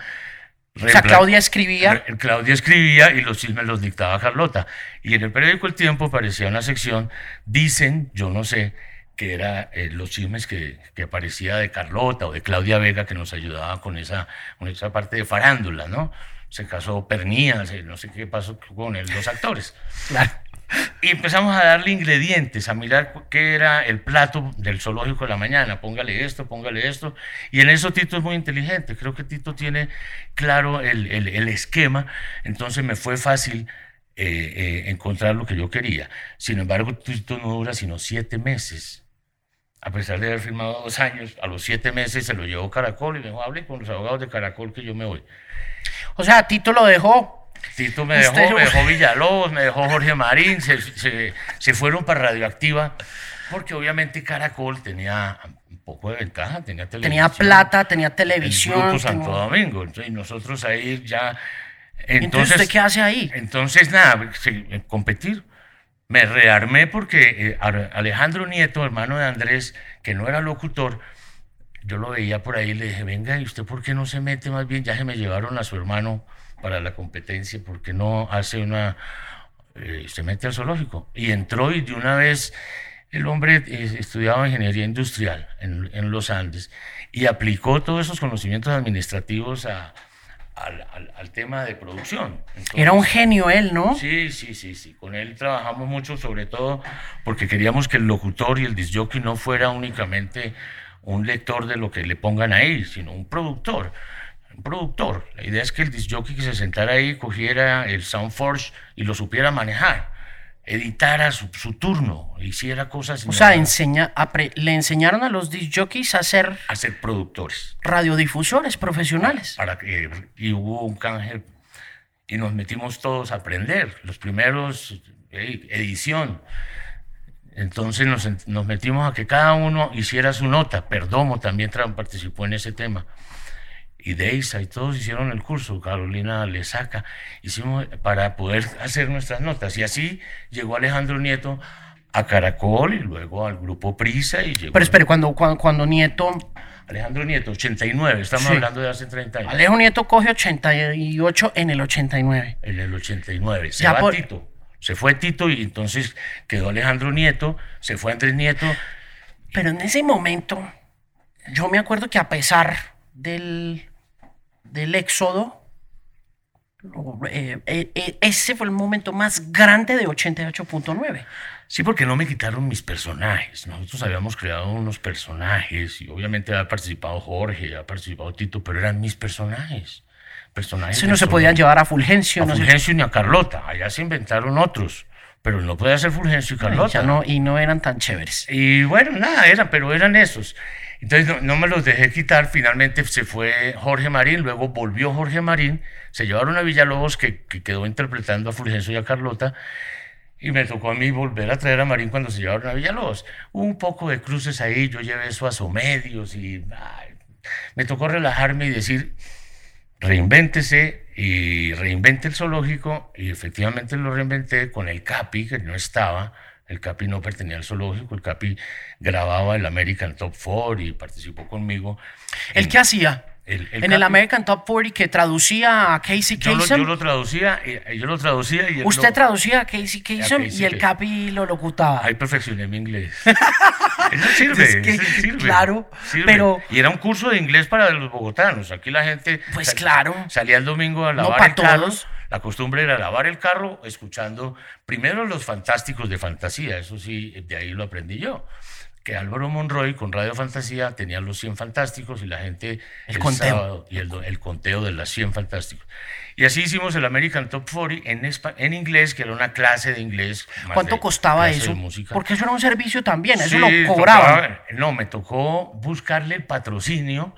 O sea, Claudia escribía. Claudia escribía y los chismes los dictaba Carlota. Y en el periódico El Tiempo aparecía una sección, dicen, yo no sé, que era eh, los chismes que, que aparecía de Carlota o de Claudia Vega que nos ayudaba con esa, con esa parte de farándula, ¿no? Se casó Pernía, no sé qué pasó con él, los actores. Claro. Y empezamos a darle ingredientes, a mirar qué era el plato del zoológico de la mañana. Póngale esto, póngale esto. Y en eso Tito es muy inteligente. Creo que Tito tiene claro el esquema. Entonces me fue fácil eh, eh, encontrar lo que yo quería. Sin embargo, Tito no dura sino siete meses. A pesar de haber firmado dos años, a los siete meses se lo llevó Caracol y me dijo, hable con los abogados de Caracol que yo me voy. O sea, Tito lo dejó. Tito me dejó, Usted- me dejó Villalobos, me dejó Jorge Marín, se, se- se fueron para Radioactiva, porque obviamente Caracol tenía un poco de ventaja, tenía televisión. Tenía plata, tenía el televisión. Grupo Santo tenía- Domingo, entonces y nosotros ahí ya... Entonces, Entonces, ¿usted qué hace ahí? entonces nada, eh, competir. Me rearmé porque eh, Alejandro Nieto, hermano de Andrés, que no era locutor, yo lo veía por ahí y le dije, venga, ¿y usted por qué no se mete más bien? Ya se me llevaron a su hermano para la competencia, ¿por qué no hace una... eh, se mete al zoológico? Y entró y de una vez el hombre eh, estudiaba ingeniería industrial en, en los Andes y aplicó todos esos conocimientos administrativos a- al, al- al tema de producción. Era un genio él, ¿no? Sí, sí, sí, sí. Con él trabajamos mucho, sobre todo porque queríamos que el locutor y el disjockey no fuera únicamente un lector de lo que le pongan ahí, sino un productor. Un productor. La idea es que el disjockey que se sentara ahí cogiera el Soundforge y lo supiera manejar, editara su, su turno, hiciera cosas. O sea, enseña, apre- le enseñaron a los disc jockeys a ser a ser productores. radiodifusores profesionales. para que y hubo un canje y nos metimos todos a aprender los primeros eh, edición entonces nos, nos metimos a que cada uno hiciera su nota Perdomo también participó en ese tema y Deisa y todos hicieron el curso Carolina le saca hicimos para poder hacer nuestras notas y así llegó Alejandro Nieto a Caracol y luego al grupo Prisa y llegó Pero espere, cuando, cuando, cuando Nieto, Alejandro Nieto 89 estamos Sí. hablando de hace 30 años Alejo Nieto coge 88 en el 89. en el 89. Se Ya va por- Tito. Se fue Tito y entonces quedó Alejandro Nieto, se fue Andrés Nieto. Pero en ese momento, yo me acuerdo que a pesar del, del éxodo, eh, eh, eh, ese fue el momento más grande de 88.9. Sí, porque no me quitaron mis personajes. Nosotros habíamos creado unos personajes y obviamente había participado Jorge, había participado Tito, pero eran mis personajes. Personajes de no se podían llevar a Fulgencio. a no se- Fulgencio ni a Carlota. Allá se inventaron otros, pero no podía ser Fulgencio y Carlota. ya no, y no eran tan chéveres. Y bueno, nada, eran, pero eran esos. Entonces no, no me los dejé quitar. Finalmente se fue Jorge Marín, luego volvió Jorge Marín. Se llevaron a Villalobos, que, que quedó interpretando a Fulgencio y a Carlota. Y me tocó a mí volver a traer a Marín cuando se llevaron a Villalobos. Hubo un poco de cruces ahí, yo llevé eso a Somedios y me tocó relajarme y decir, reinvéntese y reinvente el zoológico y efectivamente lo reinventé con el CAPI, que no estaba, el CAPI no pertenecía al zoológico, el CAPI grababa el American Top Four y participó conmigo. ¿El qué hacía? En el American Top 40 que traducía a Casey Kasem. Yo, lo, traducía, yo lo traducía y Usted traducía a Casey Kasem y el Capi lo locutaba. Ahí perfeccioné mi inglés. eso sirve, sirve. Claro, pero... Y era un curso de inglés para los bogotanos. Aquí la gente... Pues claro. Salía el domingo a lavar el carro. La costumbre era lavar el carro escuchando primero los fantásticos de fantasía. Eso sí, de ahí lo aprendí yo que Álvaro Monroy con Radio Fantasía tenía los 100 fantásticos y la gente el, conteo. y el, conteo de las 100 fantásticos. Y así hicimos el American Top 40 en, en inglés, que era una clase de inglés. ¿Cuánto costaba eso? Porque eso era un servicio también, eso lo cobraban. no, me tocó buscarle el patrocinio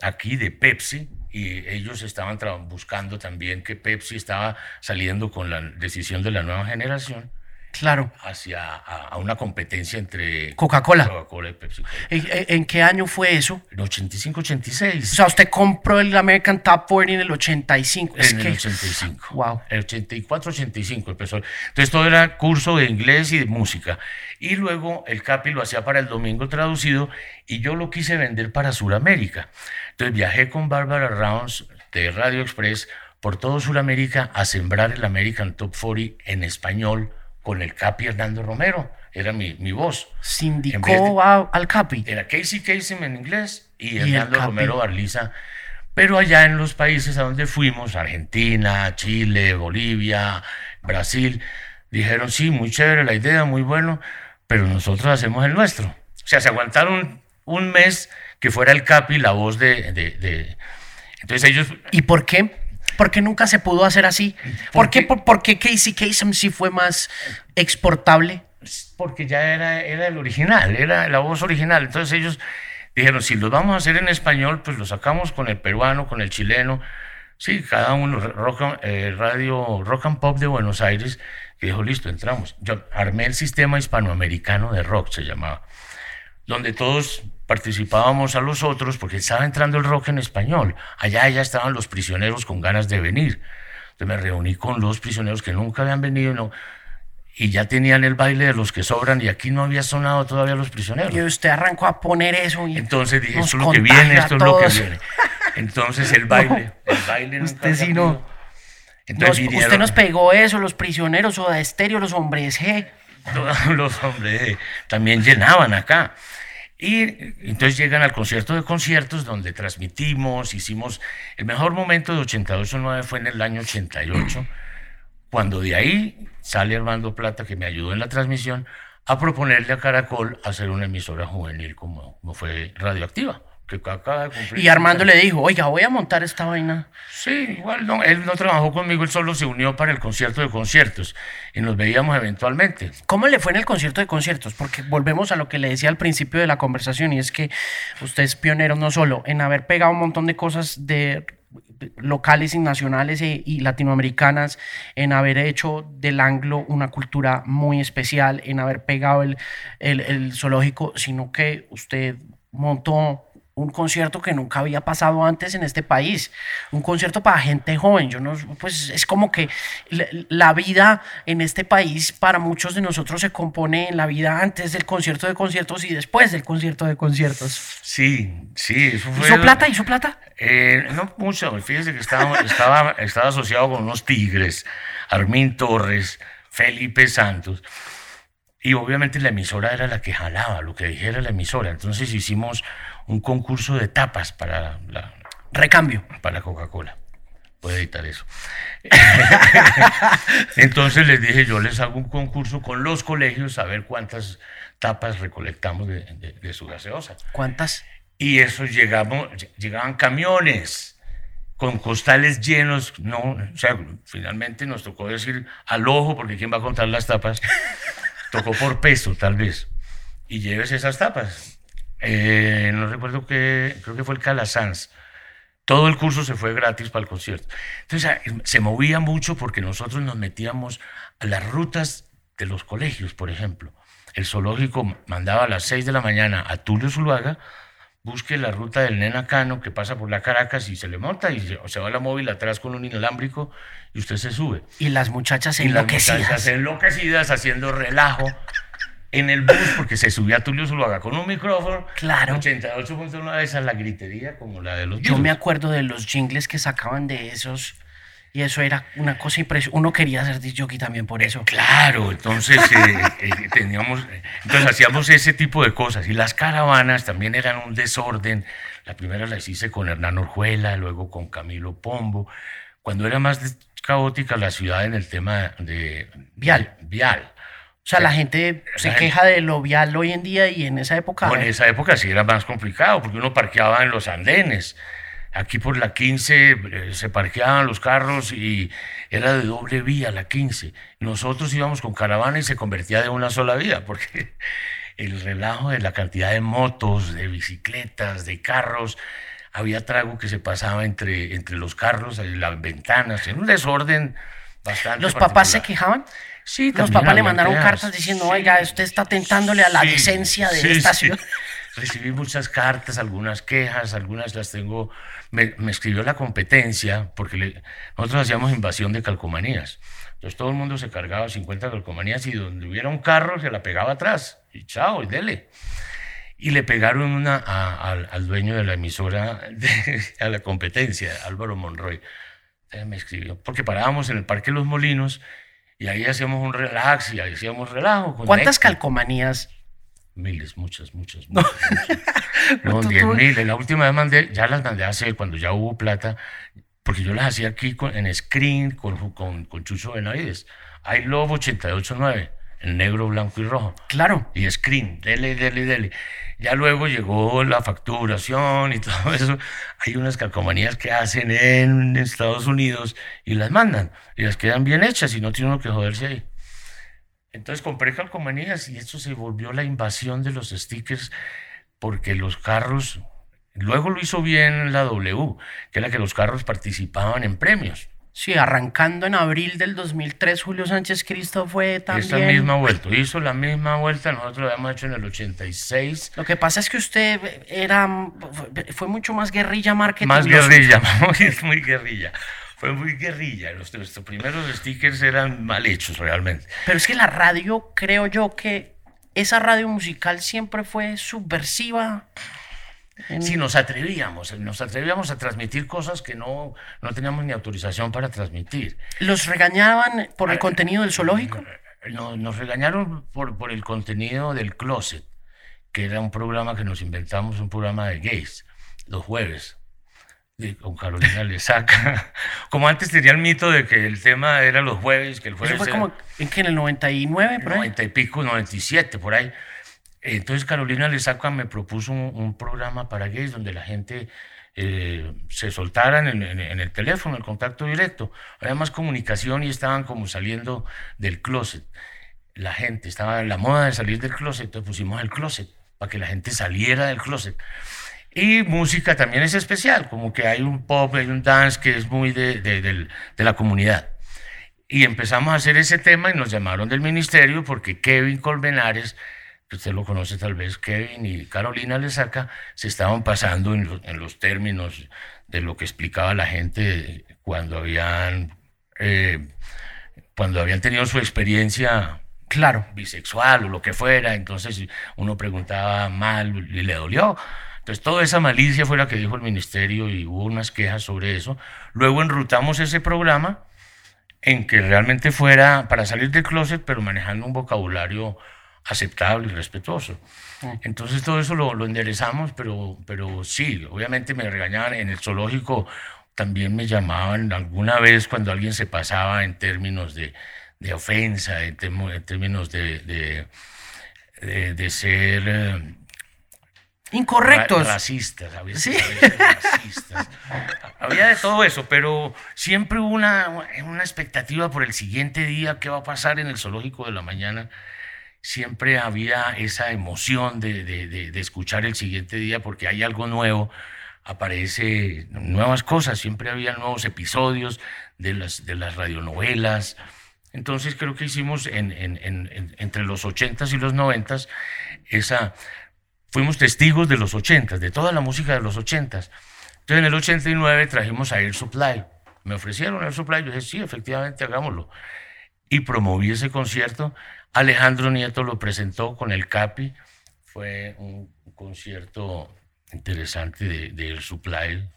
aquí de Pepsi y ellos estaban buscando también que Pepsi estaba saliendo con la decisión de la nueva generación Claro. Hacia a, una competencia entre Coca-Cola. Coca-Cola y Pepsi. ¿En, qué año fue eso? En 85-86. O sea, usted compró el American Top 40 en el 85. En el 85. Wow. El 84-85 empezó. Entonces todo era curso de inglés y de música. Y luego el Capi lo hacía para el domingo traducido y yo lo quise vender para Sudamérica. Entonces viajé con Barbara Rounds de Radio Express por todo Sudamérica a sembrar el American Top 40 en español con el Capi Hernando Romero, era mi, mi voz. Sindicó al Capi. Era Casey Kasem en inglés y, Hernando Romero Barliza. Pero allá en los países a donde fuimos, Argentina, Chile, Bolivia, Brasil, dijeron, sí, muy chévere la idea, muy bueno, pero nosotros hacemos el nuestro. O sea, se aguantaron un mes que fuera el Capi la voz de... de... Entonces ellos... ¿Y por qué? ¿Por qué nunca se pudo hacer así? ¿Por, qué, por, qué Casey Kasem sí fue más exportable? Porque ya era, era el original, era la voz original. Entonces ellos dijeron, si lo vamos a hacer en español, pues lo sacamos con el peruano, con el chileno. Sí, cada uno, rock, eh, radio Rock and Pop de Buenos Aires, que dijo, listo, entramos. Yo armé el sistema hispanoamericano de rock, se llamaba, donde todos participábamos a los otros porque estaba entrando el rock en español. Allá ya estaban los prisioneros con ganas de venir. Entonces me reuní con los prisioneros que nunca habían venido no, y ya tenían el baile de los que sobran y aquí no había sonado todavía los prisioneros. Y usted arrancó a poner eso. Y Entonces dije, esto es lo que viene, esto es lo que viene. Entonces el baile, el baile Usted sí no. Entonces, usted nos pegó eso, los prisioneros, o de estéreo, los hombres G. los hombres G también llenaban acá. Y entonces llegan al concierto de conciertos donde transmitimos, hicimos, el mejor momento de 88-9 fue en el año 88, cuando de ahí sale Armando Plata, que me ayudó en la transmisión, a proponerle a Caracol hacer una emisora juvenil como, como fue Radioactiva que acaba Y Armando le dijo, oiga, voy a montar esta vaina. Sí, igual no, él no trabajó conmigo, él solo se unió para el concierto de conciertos y nos veíamos eventualmente. ¿Cómo le fue en el concierto de conciertos? Porque volvemos a lo que le decía al principio de la conversación y es que usted es pionero no solo en haber pegado un montón de cosas de locales y nacionales e, y latinoamericanas, en haber hecho del anglo una cultura muy especial, en haber pegado el, el, el zoológico, sino que usted montó un concierto que nunca había pasado antes en este país, un concierto para gente joven. Yo no, pues es como que la, vida en este país para muchos de nosotros se compone en la vida antes del concierto de conciertos y después del concierto de conciertos. Sí, sí, eso fue. ¿Hizo plata? ¿Hizo plata? Eh, no mucho. Fíjese que estaba, estaba, estaba asociado con unos tigres, Armin Torres, Felipe Santos. Y obviamente la emisora era la que jalaba lo que dijera la emisora. Entonces hicimos un concurso de tapas para la... Recambio. Para Coca-Cola. Puede editar eso. Entonces les dije, yo les hago un concurso con los colegios a ver cuántas tapas recolectamos de, su gaseosa. ¿Cuántas? Y eso llegamos, llegaban camiones con costales llenos, no, o sea, finalmente nos tocó decir al ojo, porque ¿quién va a contar las tapas? Tocó por peso, tal vez. Y lleves esas tapas. Eh, no recuerdo qué, creo que fue el Calasanz. Todo el curso se fue gratis para el concierto. Entonces ah, se movía mucho porque nosotros nos metíamos a las rutas de los colegios, por ejemplo. El zoológico mandaba a las 6 de la mañana a Tulio Zuluaga busque la ruta del Nenacano que pasa por la Caracas y se le monta y se, se va la móvil atrás con un inalámbrico y usted se sube. Y las muchachas Y las enloquecidas. muchachas enloquecidas haciendo relajo en el bus porque se subía Tulio Zuluaga con un micrófono. Claro. 88.1, esa es la gritería como la de los Yo me acuerdo de los jingles que sacaban de esos y eso era una cosa impresionante. Uno quería ser disc jockey también por eso. Claro, entonces eh, eh, teníamos, entonces hacíamos ese tipo de cosas y las caravanas también eran un desorden. La primera las hice con Hernán Orjuela, luego con Camilo Pombo. Cuando era más caótica la ciudad en el tema de Vial. vial. O sea, la gente se queja de lo vial hoy en día y en esa época. Bueno, en esa época sí era más complicado porque uno parqueaba en los andenes. Aquí por la 15 eh, se parqueaban los carros y era de doble vía la 15. Nosotros íbamos con caravana y se convertía de una sola vía porque el relajo de la cantidad de motos, de bicicletas, de carros, había trago que se pasaba entre, entre los carros, las ventanas, en un desorden bastante los papás se quejaban. Sí, Los papás le mandaron cartas diciendo, Sí, oiga, usted está atentándole a la sí, licencia de sí, esta ciudad. Recibí muchas cartas, algunas quejas, algunas las tengo. Me, me escribió la competencia, porque le- nosotros hacíamos invasión de calcomanías. Entonces todo el mundo se cargaba 50 calcomanías y donde hubiera un carro se la pegaba atrás. Y chao, y dele. Y le pegaron una a- al, al dueño de la emisora, de- a la competencia, Álvaro Monroy. Entonces me escribió, porque parábamos en el Parque Los Molinos y ahí hacíamos un relax y ahí hacíamos relajo. ¿Cuántas Héctor. calcomanías? Miles, muchas, muchas, muchas. muchas. No, diez tú- mil. La última vez mandé, ya las mandé a hacer cuando ya hubo plata, porque yo las hacía aquí con- en screen con, con, con Chucho Benavides. Hay Love 889, en negro, blanco y rojo. Claro. Y screen, dele, dele, dele. Ya luego llegó la facturación y todo eso. Hay unas calcomanías que hacen en Estados Unidos y las mandan. Y las quedan bien hechas y no tiene uno que joderse ahí. Entonces compré calcomanías y esto se volvió la invasión de los stickers porque los carros, luego lo hizo bien la W, que era que los carros participaban en premios. Sí, arrancando en abril del 2003, Julio Sánchez Cristo fue también... Esta misma vuelta, hizo la misma vuelta, nosotros lo habíamos hecho en el 86. Lo que pasa es que usted era... fue- mucho más guerrilla marketing. Más guerrilla, muy, muy guerrilla. Fue muy guerrilla. Los, nuestros primeros stickers eran mal hechos realmente. Pero es que la radio, creo yo que esa radio musical siempre fue subversiva. En- Sí, nos atrevíamos, nos atrevíamos a transmitir cosas que no, no teníamos ni autorización para transmitir. ¿Los regañaban por el Ah, contenido del zoológico? No- nos regañaron por, por el contenido del Closet, que era un programa que nos inventamos, un programa de gays, los jueves, de- con Carolina Lesaca. Como antes tenía el mito de que el tema era los jueves, que el Eso jueves fue era- como en que en el 99, por ahí. 90 y pico, 97, por ahí. Entonces Carolina Lesaca me propuso un, un programa para gays donde la gente eh, se soltara en, en- en el teléfono, el contacto directo. Había más comunicación y estaban como saliendo del closet. La gente estaba en la moda de salir del closet, entonces pusimos el closet para que la gente saliera del closet. Y música también es especial, como que hay un pop, hay un dance que es muy de, de- del- de la comunidad. Y empezamos a hacer ese tema y nos llamaron del ministerio porque Kevin Colmenares, usted lo conoce tal vez, Kevin y Carolina Lesaca, se estaban pasando en, lo- en los términos de lo que explicaba la gente cuando habían, eh, cuando habían tenido su experiencia Claro. bisexual o lo que fuera, entonces uno preguntaba mal y le dolió. Entonces toda esa malicia fue la que dijo el ministerio y hubo unas quejas sobre eso. Luego enrutamos ese programa en que realmente fuera para salir del closet, pero manejando un vocabulario aceptable y respetuoso. Entonces todo eso lo, lo enderezamos, pero, pero sí, obviamente me regañaban en el zoológico, también me llamaban alguna vez cuando alguien se pasaba en términos de, de ofensa, en, en términos de, de, de- de ser... eh, Incorrectos. Ra- racistas, a veces, Sí. a veces racistas. Había de todo eso, pero siempre hubo una, una expectativa por el siguiente día, qué va a pasar en el zoológico de la mañana. Siempre había esa emoción de, de- escuchar el siguiente día porque hay algo nuevo, aparece nuevas cosas, siempre había nuevos episodios de las, de las radionovelas. Entonces creo que hicimos en, en- en- en- entre los 80s y los 90s esa, fuimos testigos de los 80, de toda la música de los 80. Entonces en el 89 trajimos a Air Supply. Me ofrecieron Air Supply, yo dije, sí, efectivamente, hagámoslo. Y promoví ese concierto. Alejandro Nieto lo presentó con el Capi. Fue un concierto interesante de, de Air Supply.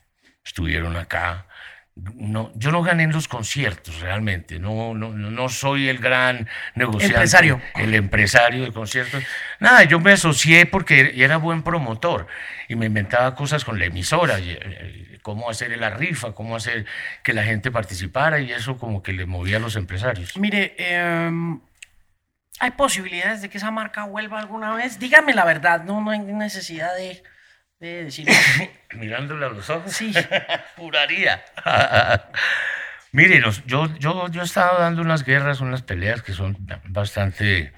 Estuvieron acá no, yo no gané en los conciertos realmente, no, no, no soy el gran negociante, empresario. el empresario de conciertos. Nada, yo me asocié porque era buen promotor y me inventaba cosas con la emisora, eh, cómo hacer la rifa, cómo hacer que la gente participara y eso como que le movía a los empresarios. Mire, em, ¿hay posibilidades de que esa marca vuelva alguna vez? Dígame la verdad, no, no hay necesidad de de decir Mirándole a los ojos. Sí. Juraría. Mire, yo, yo, yo he estado dando unas guerras, unas peleas que son bastante...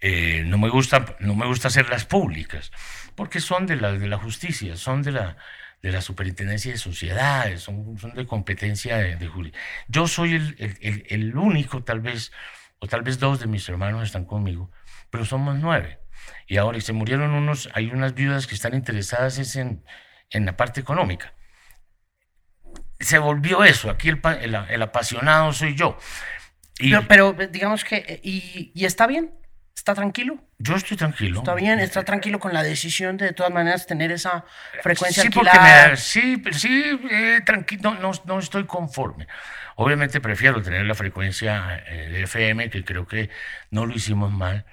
Eh, no, me gusta, no me gusta hacerlas públicas, porque son de la, de la justicia, son de la, de la superintendencia de sociedades, son, son de competencia de, de Yo soy el, el, el, único, tal vez, o tal vez dos de mis hermanos están conmigo, pero somos nueve. Y ahora se murieron unos, hay unas viudas que están interesadas en, en la parte económica. Se volvió eso, aquí el, el, apasionado soy yo. Y, pero, digamos que, y, y, está bien? ¿Está tranquilo? Yo estoy tranquilo. Está bien, está tranquilo con la decisión de, de todas maneras tener esa frecuencia sí, alquilada. Me, sí, sí, eh, tranquilo, no, no, estoy conforme. Obviamente prefiero tener la frecuencia eh, de FM, que creo que no lo hicimos mal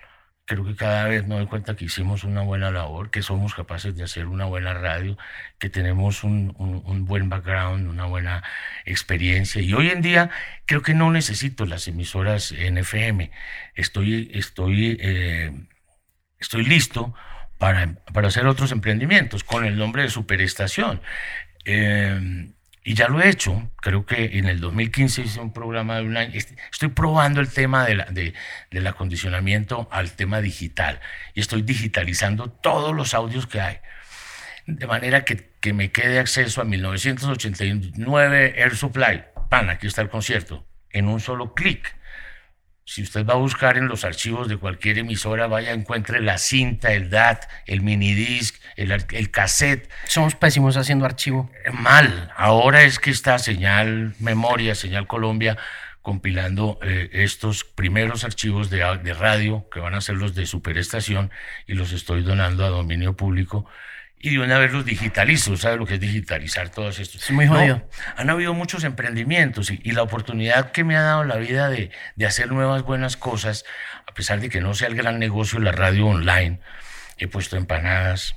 creo que cada vez me doy cuenta que hicimos una buena labor, que somos capaces de hacer una buena radio, que tenemos un, un, buen background, una buena experiencia. Y hoy en día creo que no necesito las emisoras en FM. Estoy, estoy, eh, estoy listo para, para hacer otros emprendimientos con el nombre de Superestación. Eh, y ya lo he hecho, creo que en el 2015 hice un programa de un año, estoy probando el tema de la, de, del acondicionamiento al tema digital y estoy digitalizando todos los audios que hay, de manera que, que me quede acceso a 1989 Air Supply, pan, aquí está el concierto, en un solo clic. Si usted va a buscar en los archivos de cualquier emisora, vaya, encuentre la cinta, el DAT, el minidisc, el, el cassette. Somos pésimos haciendo archivo. Eh, mal. Ahora es que está Señal Memoria, Señal Colombia, compilando eh, estos primeros archivos de, de radio, que van a ser los de superestación, y los estoy donando a dominio público y de una vez los digitalizo. ¿Sabes lo que es digitalizar todos estos? Es muy jodido. han habido muchos emprendimientos y, la oportunidad que me ha dado la vida de, de, hacer nuevas buenas cosas, a pesar de que no sea el gran negocio la radio online. He puesto empanadas.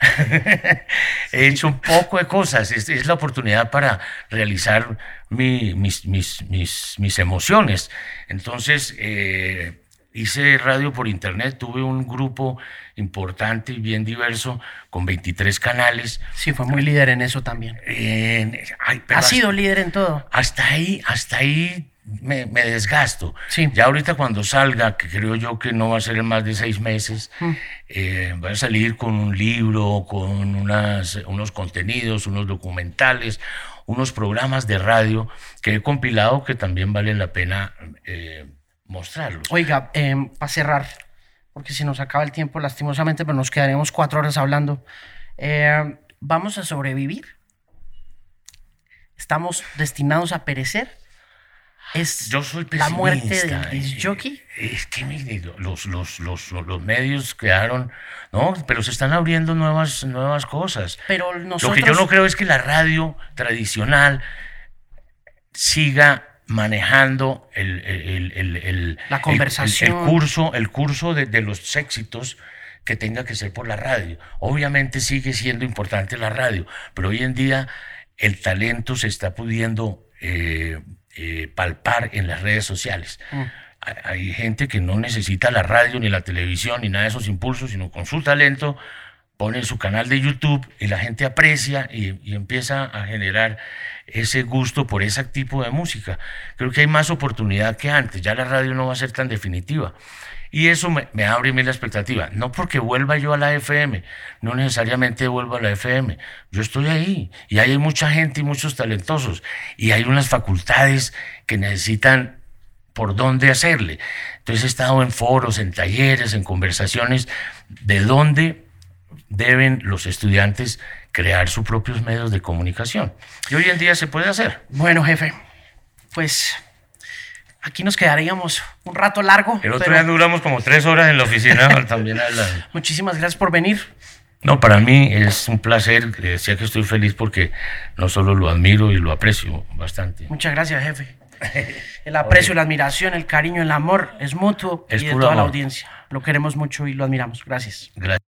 he hecho un poco de cosas. Es, es la oportunidad para realizar mi, mis, mis, mis, mis, emociones. Entonces, eh, hice radio por internet, tuve un grupo importante y bien diverso con 23 canales. Sí, fue muy líder en eso también. ha sido líder en todo. Hasta ahí, hasta ahí me, desgasto. Sí. Ya ahorita cuando salga, que creo yo que no va a ser en más de seis meses, mm. eh, voy a salir con un libro, con unas, unos contenidos, unos documentales, unos programas de radio que he compilado que también valen la pena eh, mostrarlos. Oiga, em, para cerrar, porque si nos acaba el tiempo, lastimosamente, pero nos quedaremos cuatro horas hablando. Em, ¿Vamos a sobrevivir? ¿Estamos destinados a perecer? ¿Es Yo soy la muerte del jockey? Es que los, los, los, los, medios quedaron, ¿no? Pero se están abriendo nuevas, nuevas cosas. Pero Lo que yo no creo es que la radio tradicional siga manejando el, la conversación. El, curso, el curso de, los éxitos que tenga que ser por la radio. Obviamente sigue siendo importante la radio, pero hoy en día el talento se está pudiendo eh, eh, palpar en las redes sociales. Mm. Hay gente que no necesita la radio, ni la televisión, ni nada de esos impulsos, sino con su talento pone su canal de YouTube y la gente aprecia y, empieza a generar ese gusto por ese tipo de música. Creo que hay más oportunidad que antes, ya la radio no va a ser tan definitiva. Y eso me, me abre la expectativa. No porque vuelva yo a la FM, no necesariamente vuelvo a la FM. Yo estoy ahí y hay mucha gente y muchos talentosos y hay unas facultades que necesitan por dónde hacerle. Entonces he estado en foros, en talleres, en conversaciones de dónde deben los estudiantes crear sus propios medios de comunicación. Y hoy en día se puede hacer. Bueno, jefe, pues aquí nos quedaríamos un rato largo. El otro pero día duramos como tres horas en la oficina también hablando. Muchísimas gracias por venir. No, para mí es un placer. Le decía que estoy feliz porque no solo lo admiro y lo aprecio bastante. Muchas gracias, jefe. El aprecio, la admiración, el cariño, el amor es mutuo Es y de toda la audiencia. Lo queremos mucho y lo admiramos. Gracias. Gracias.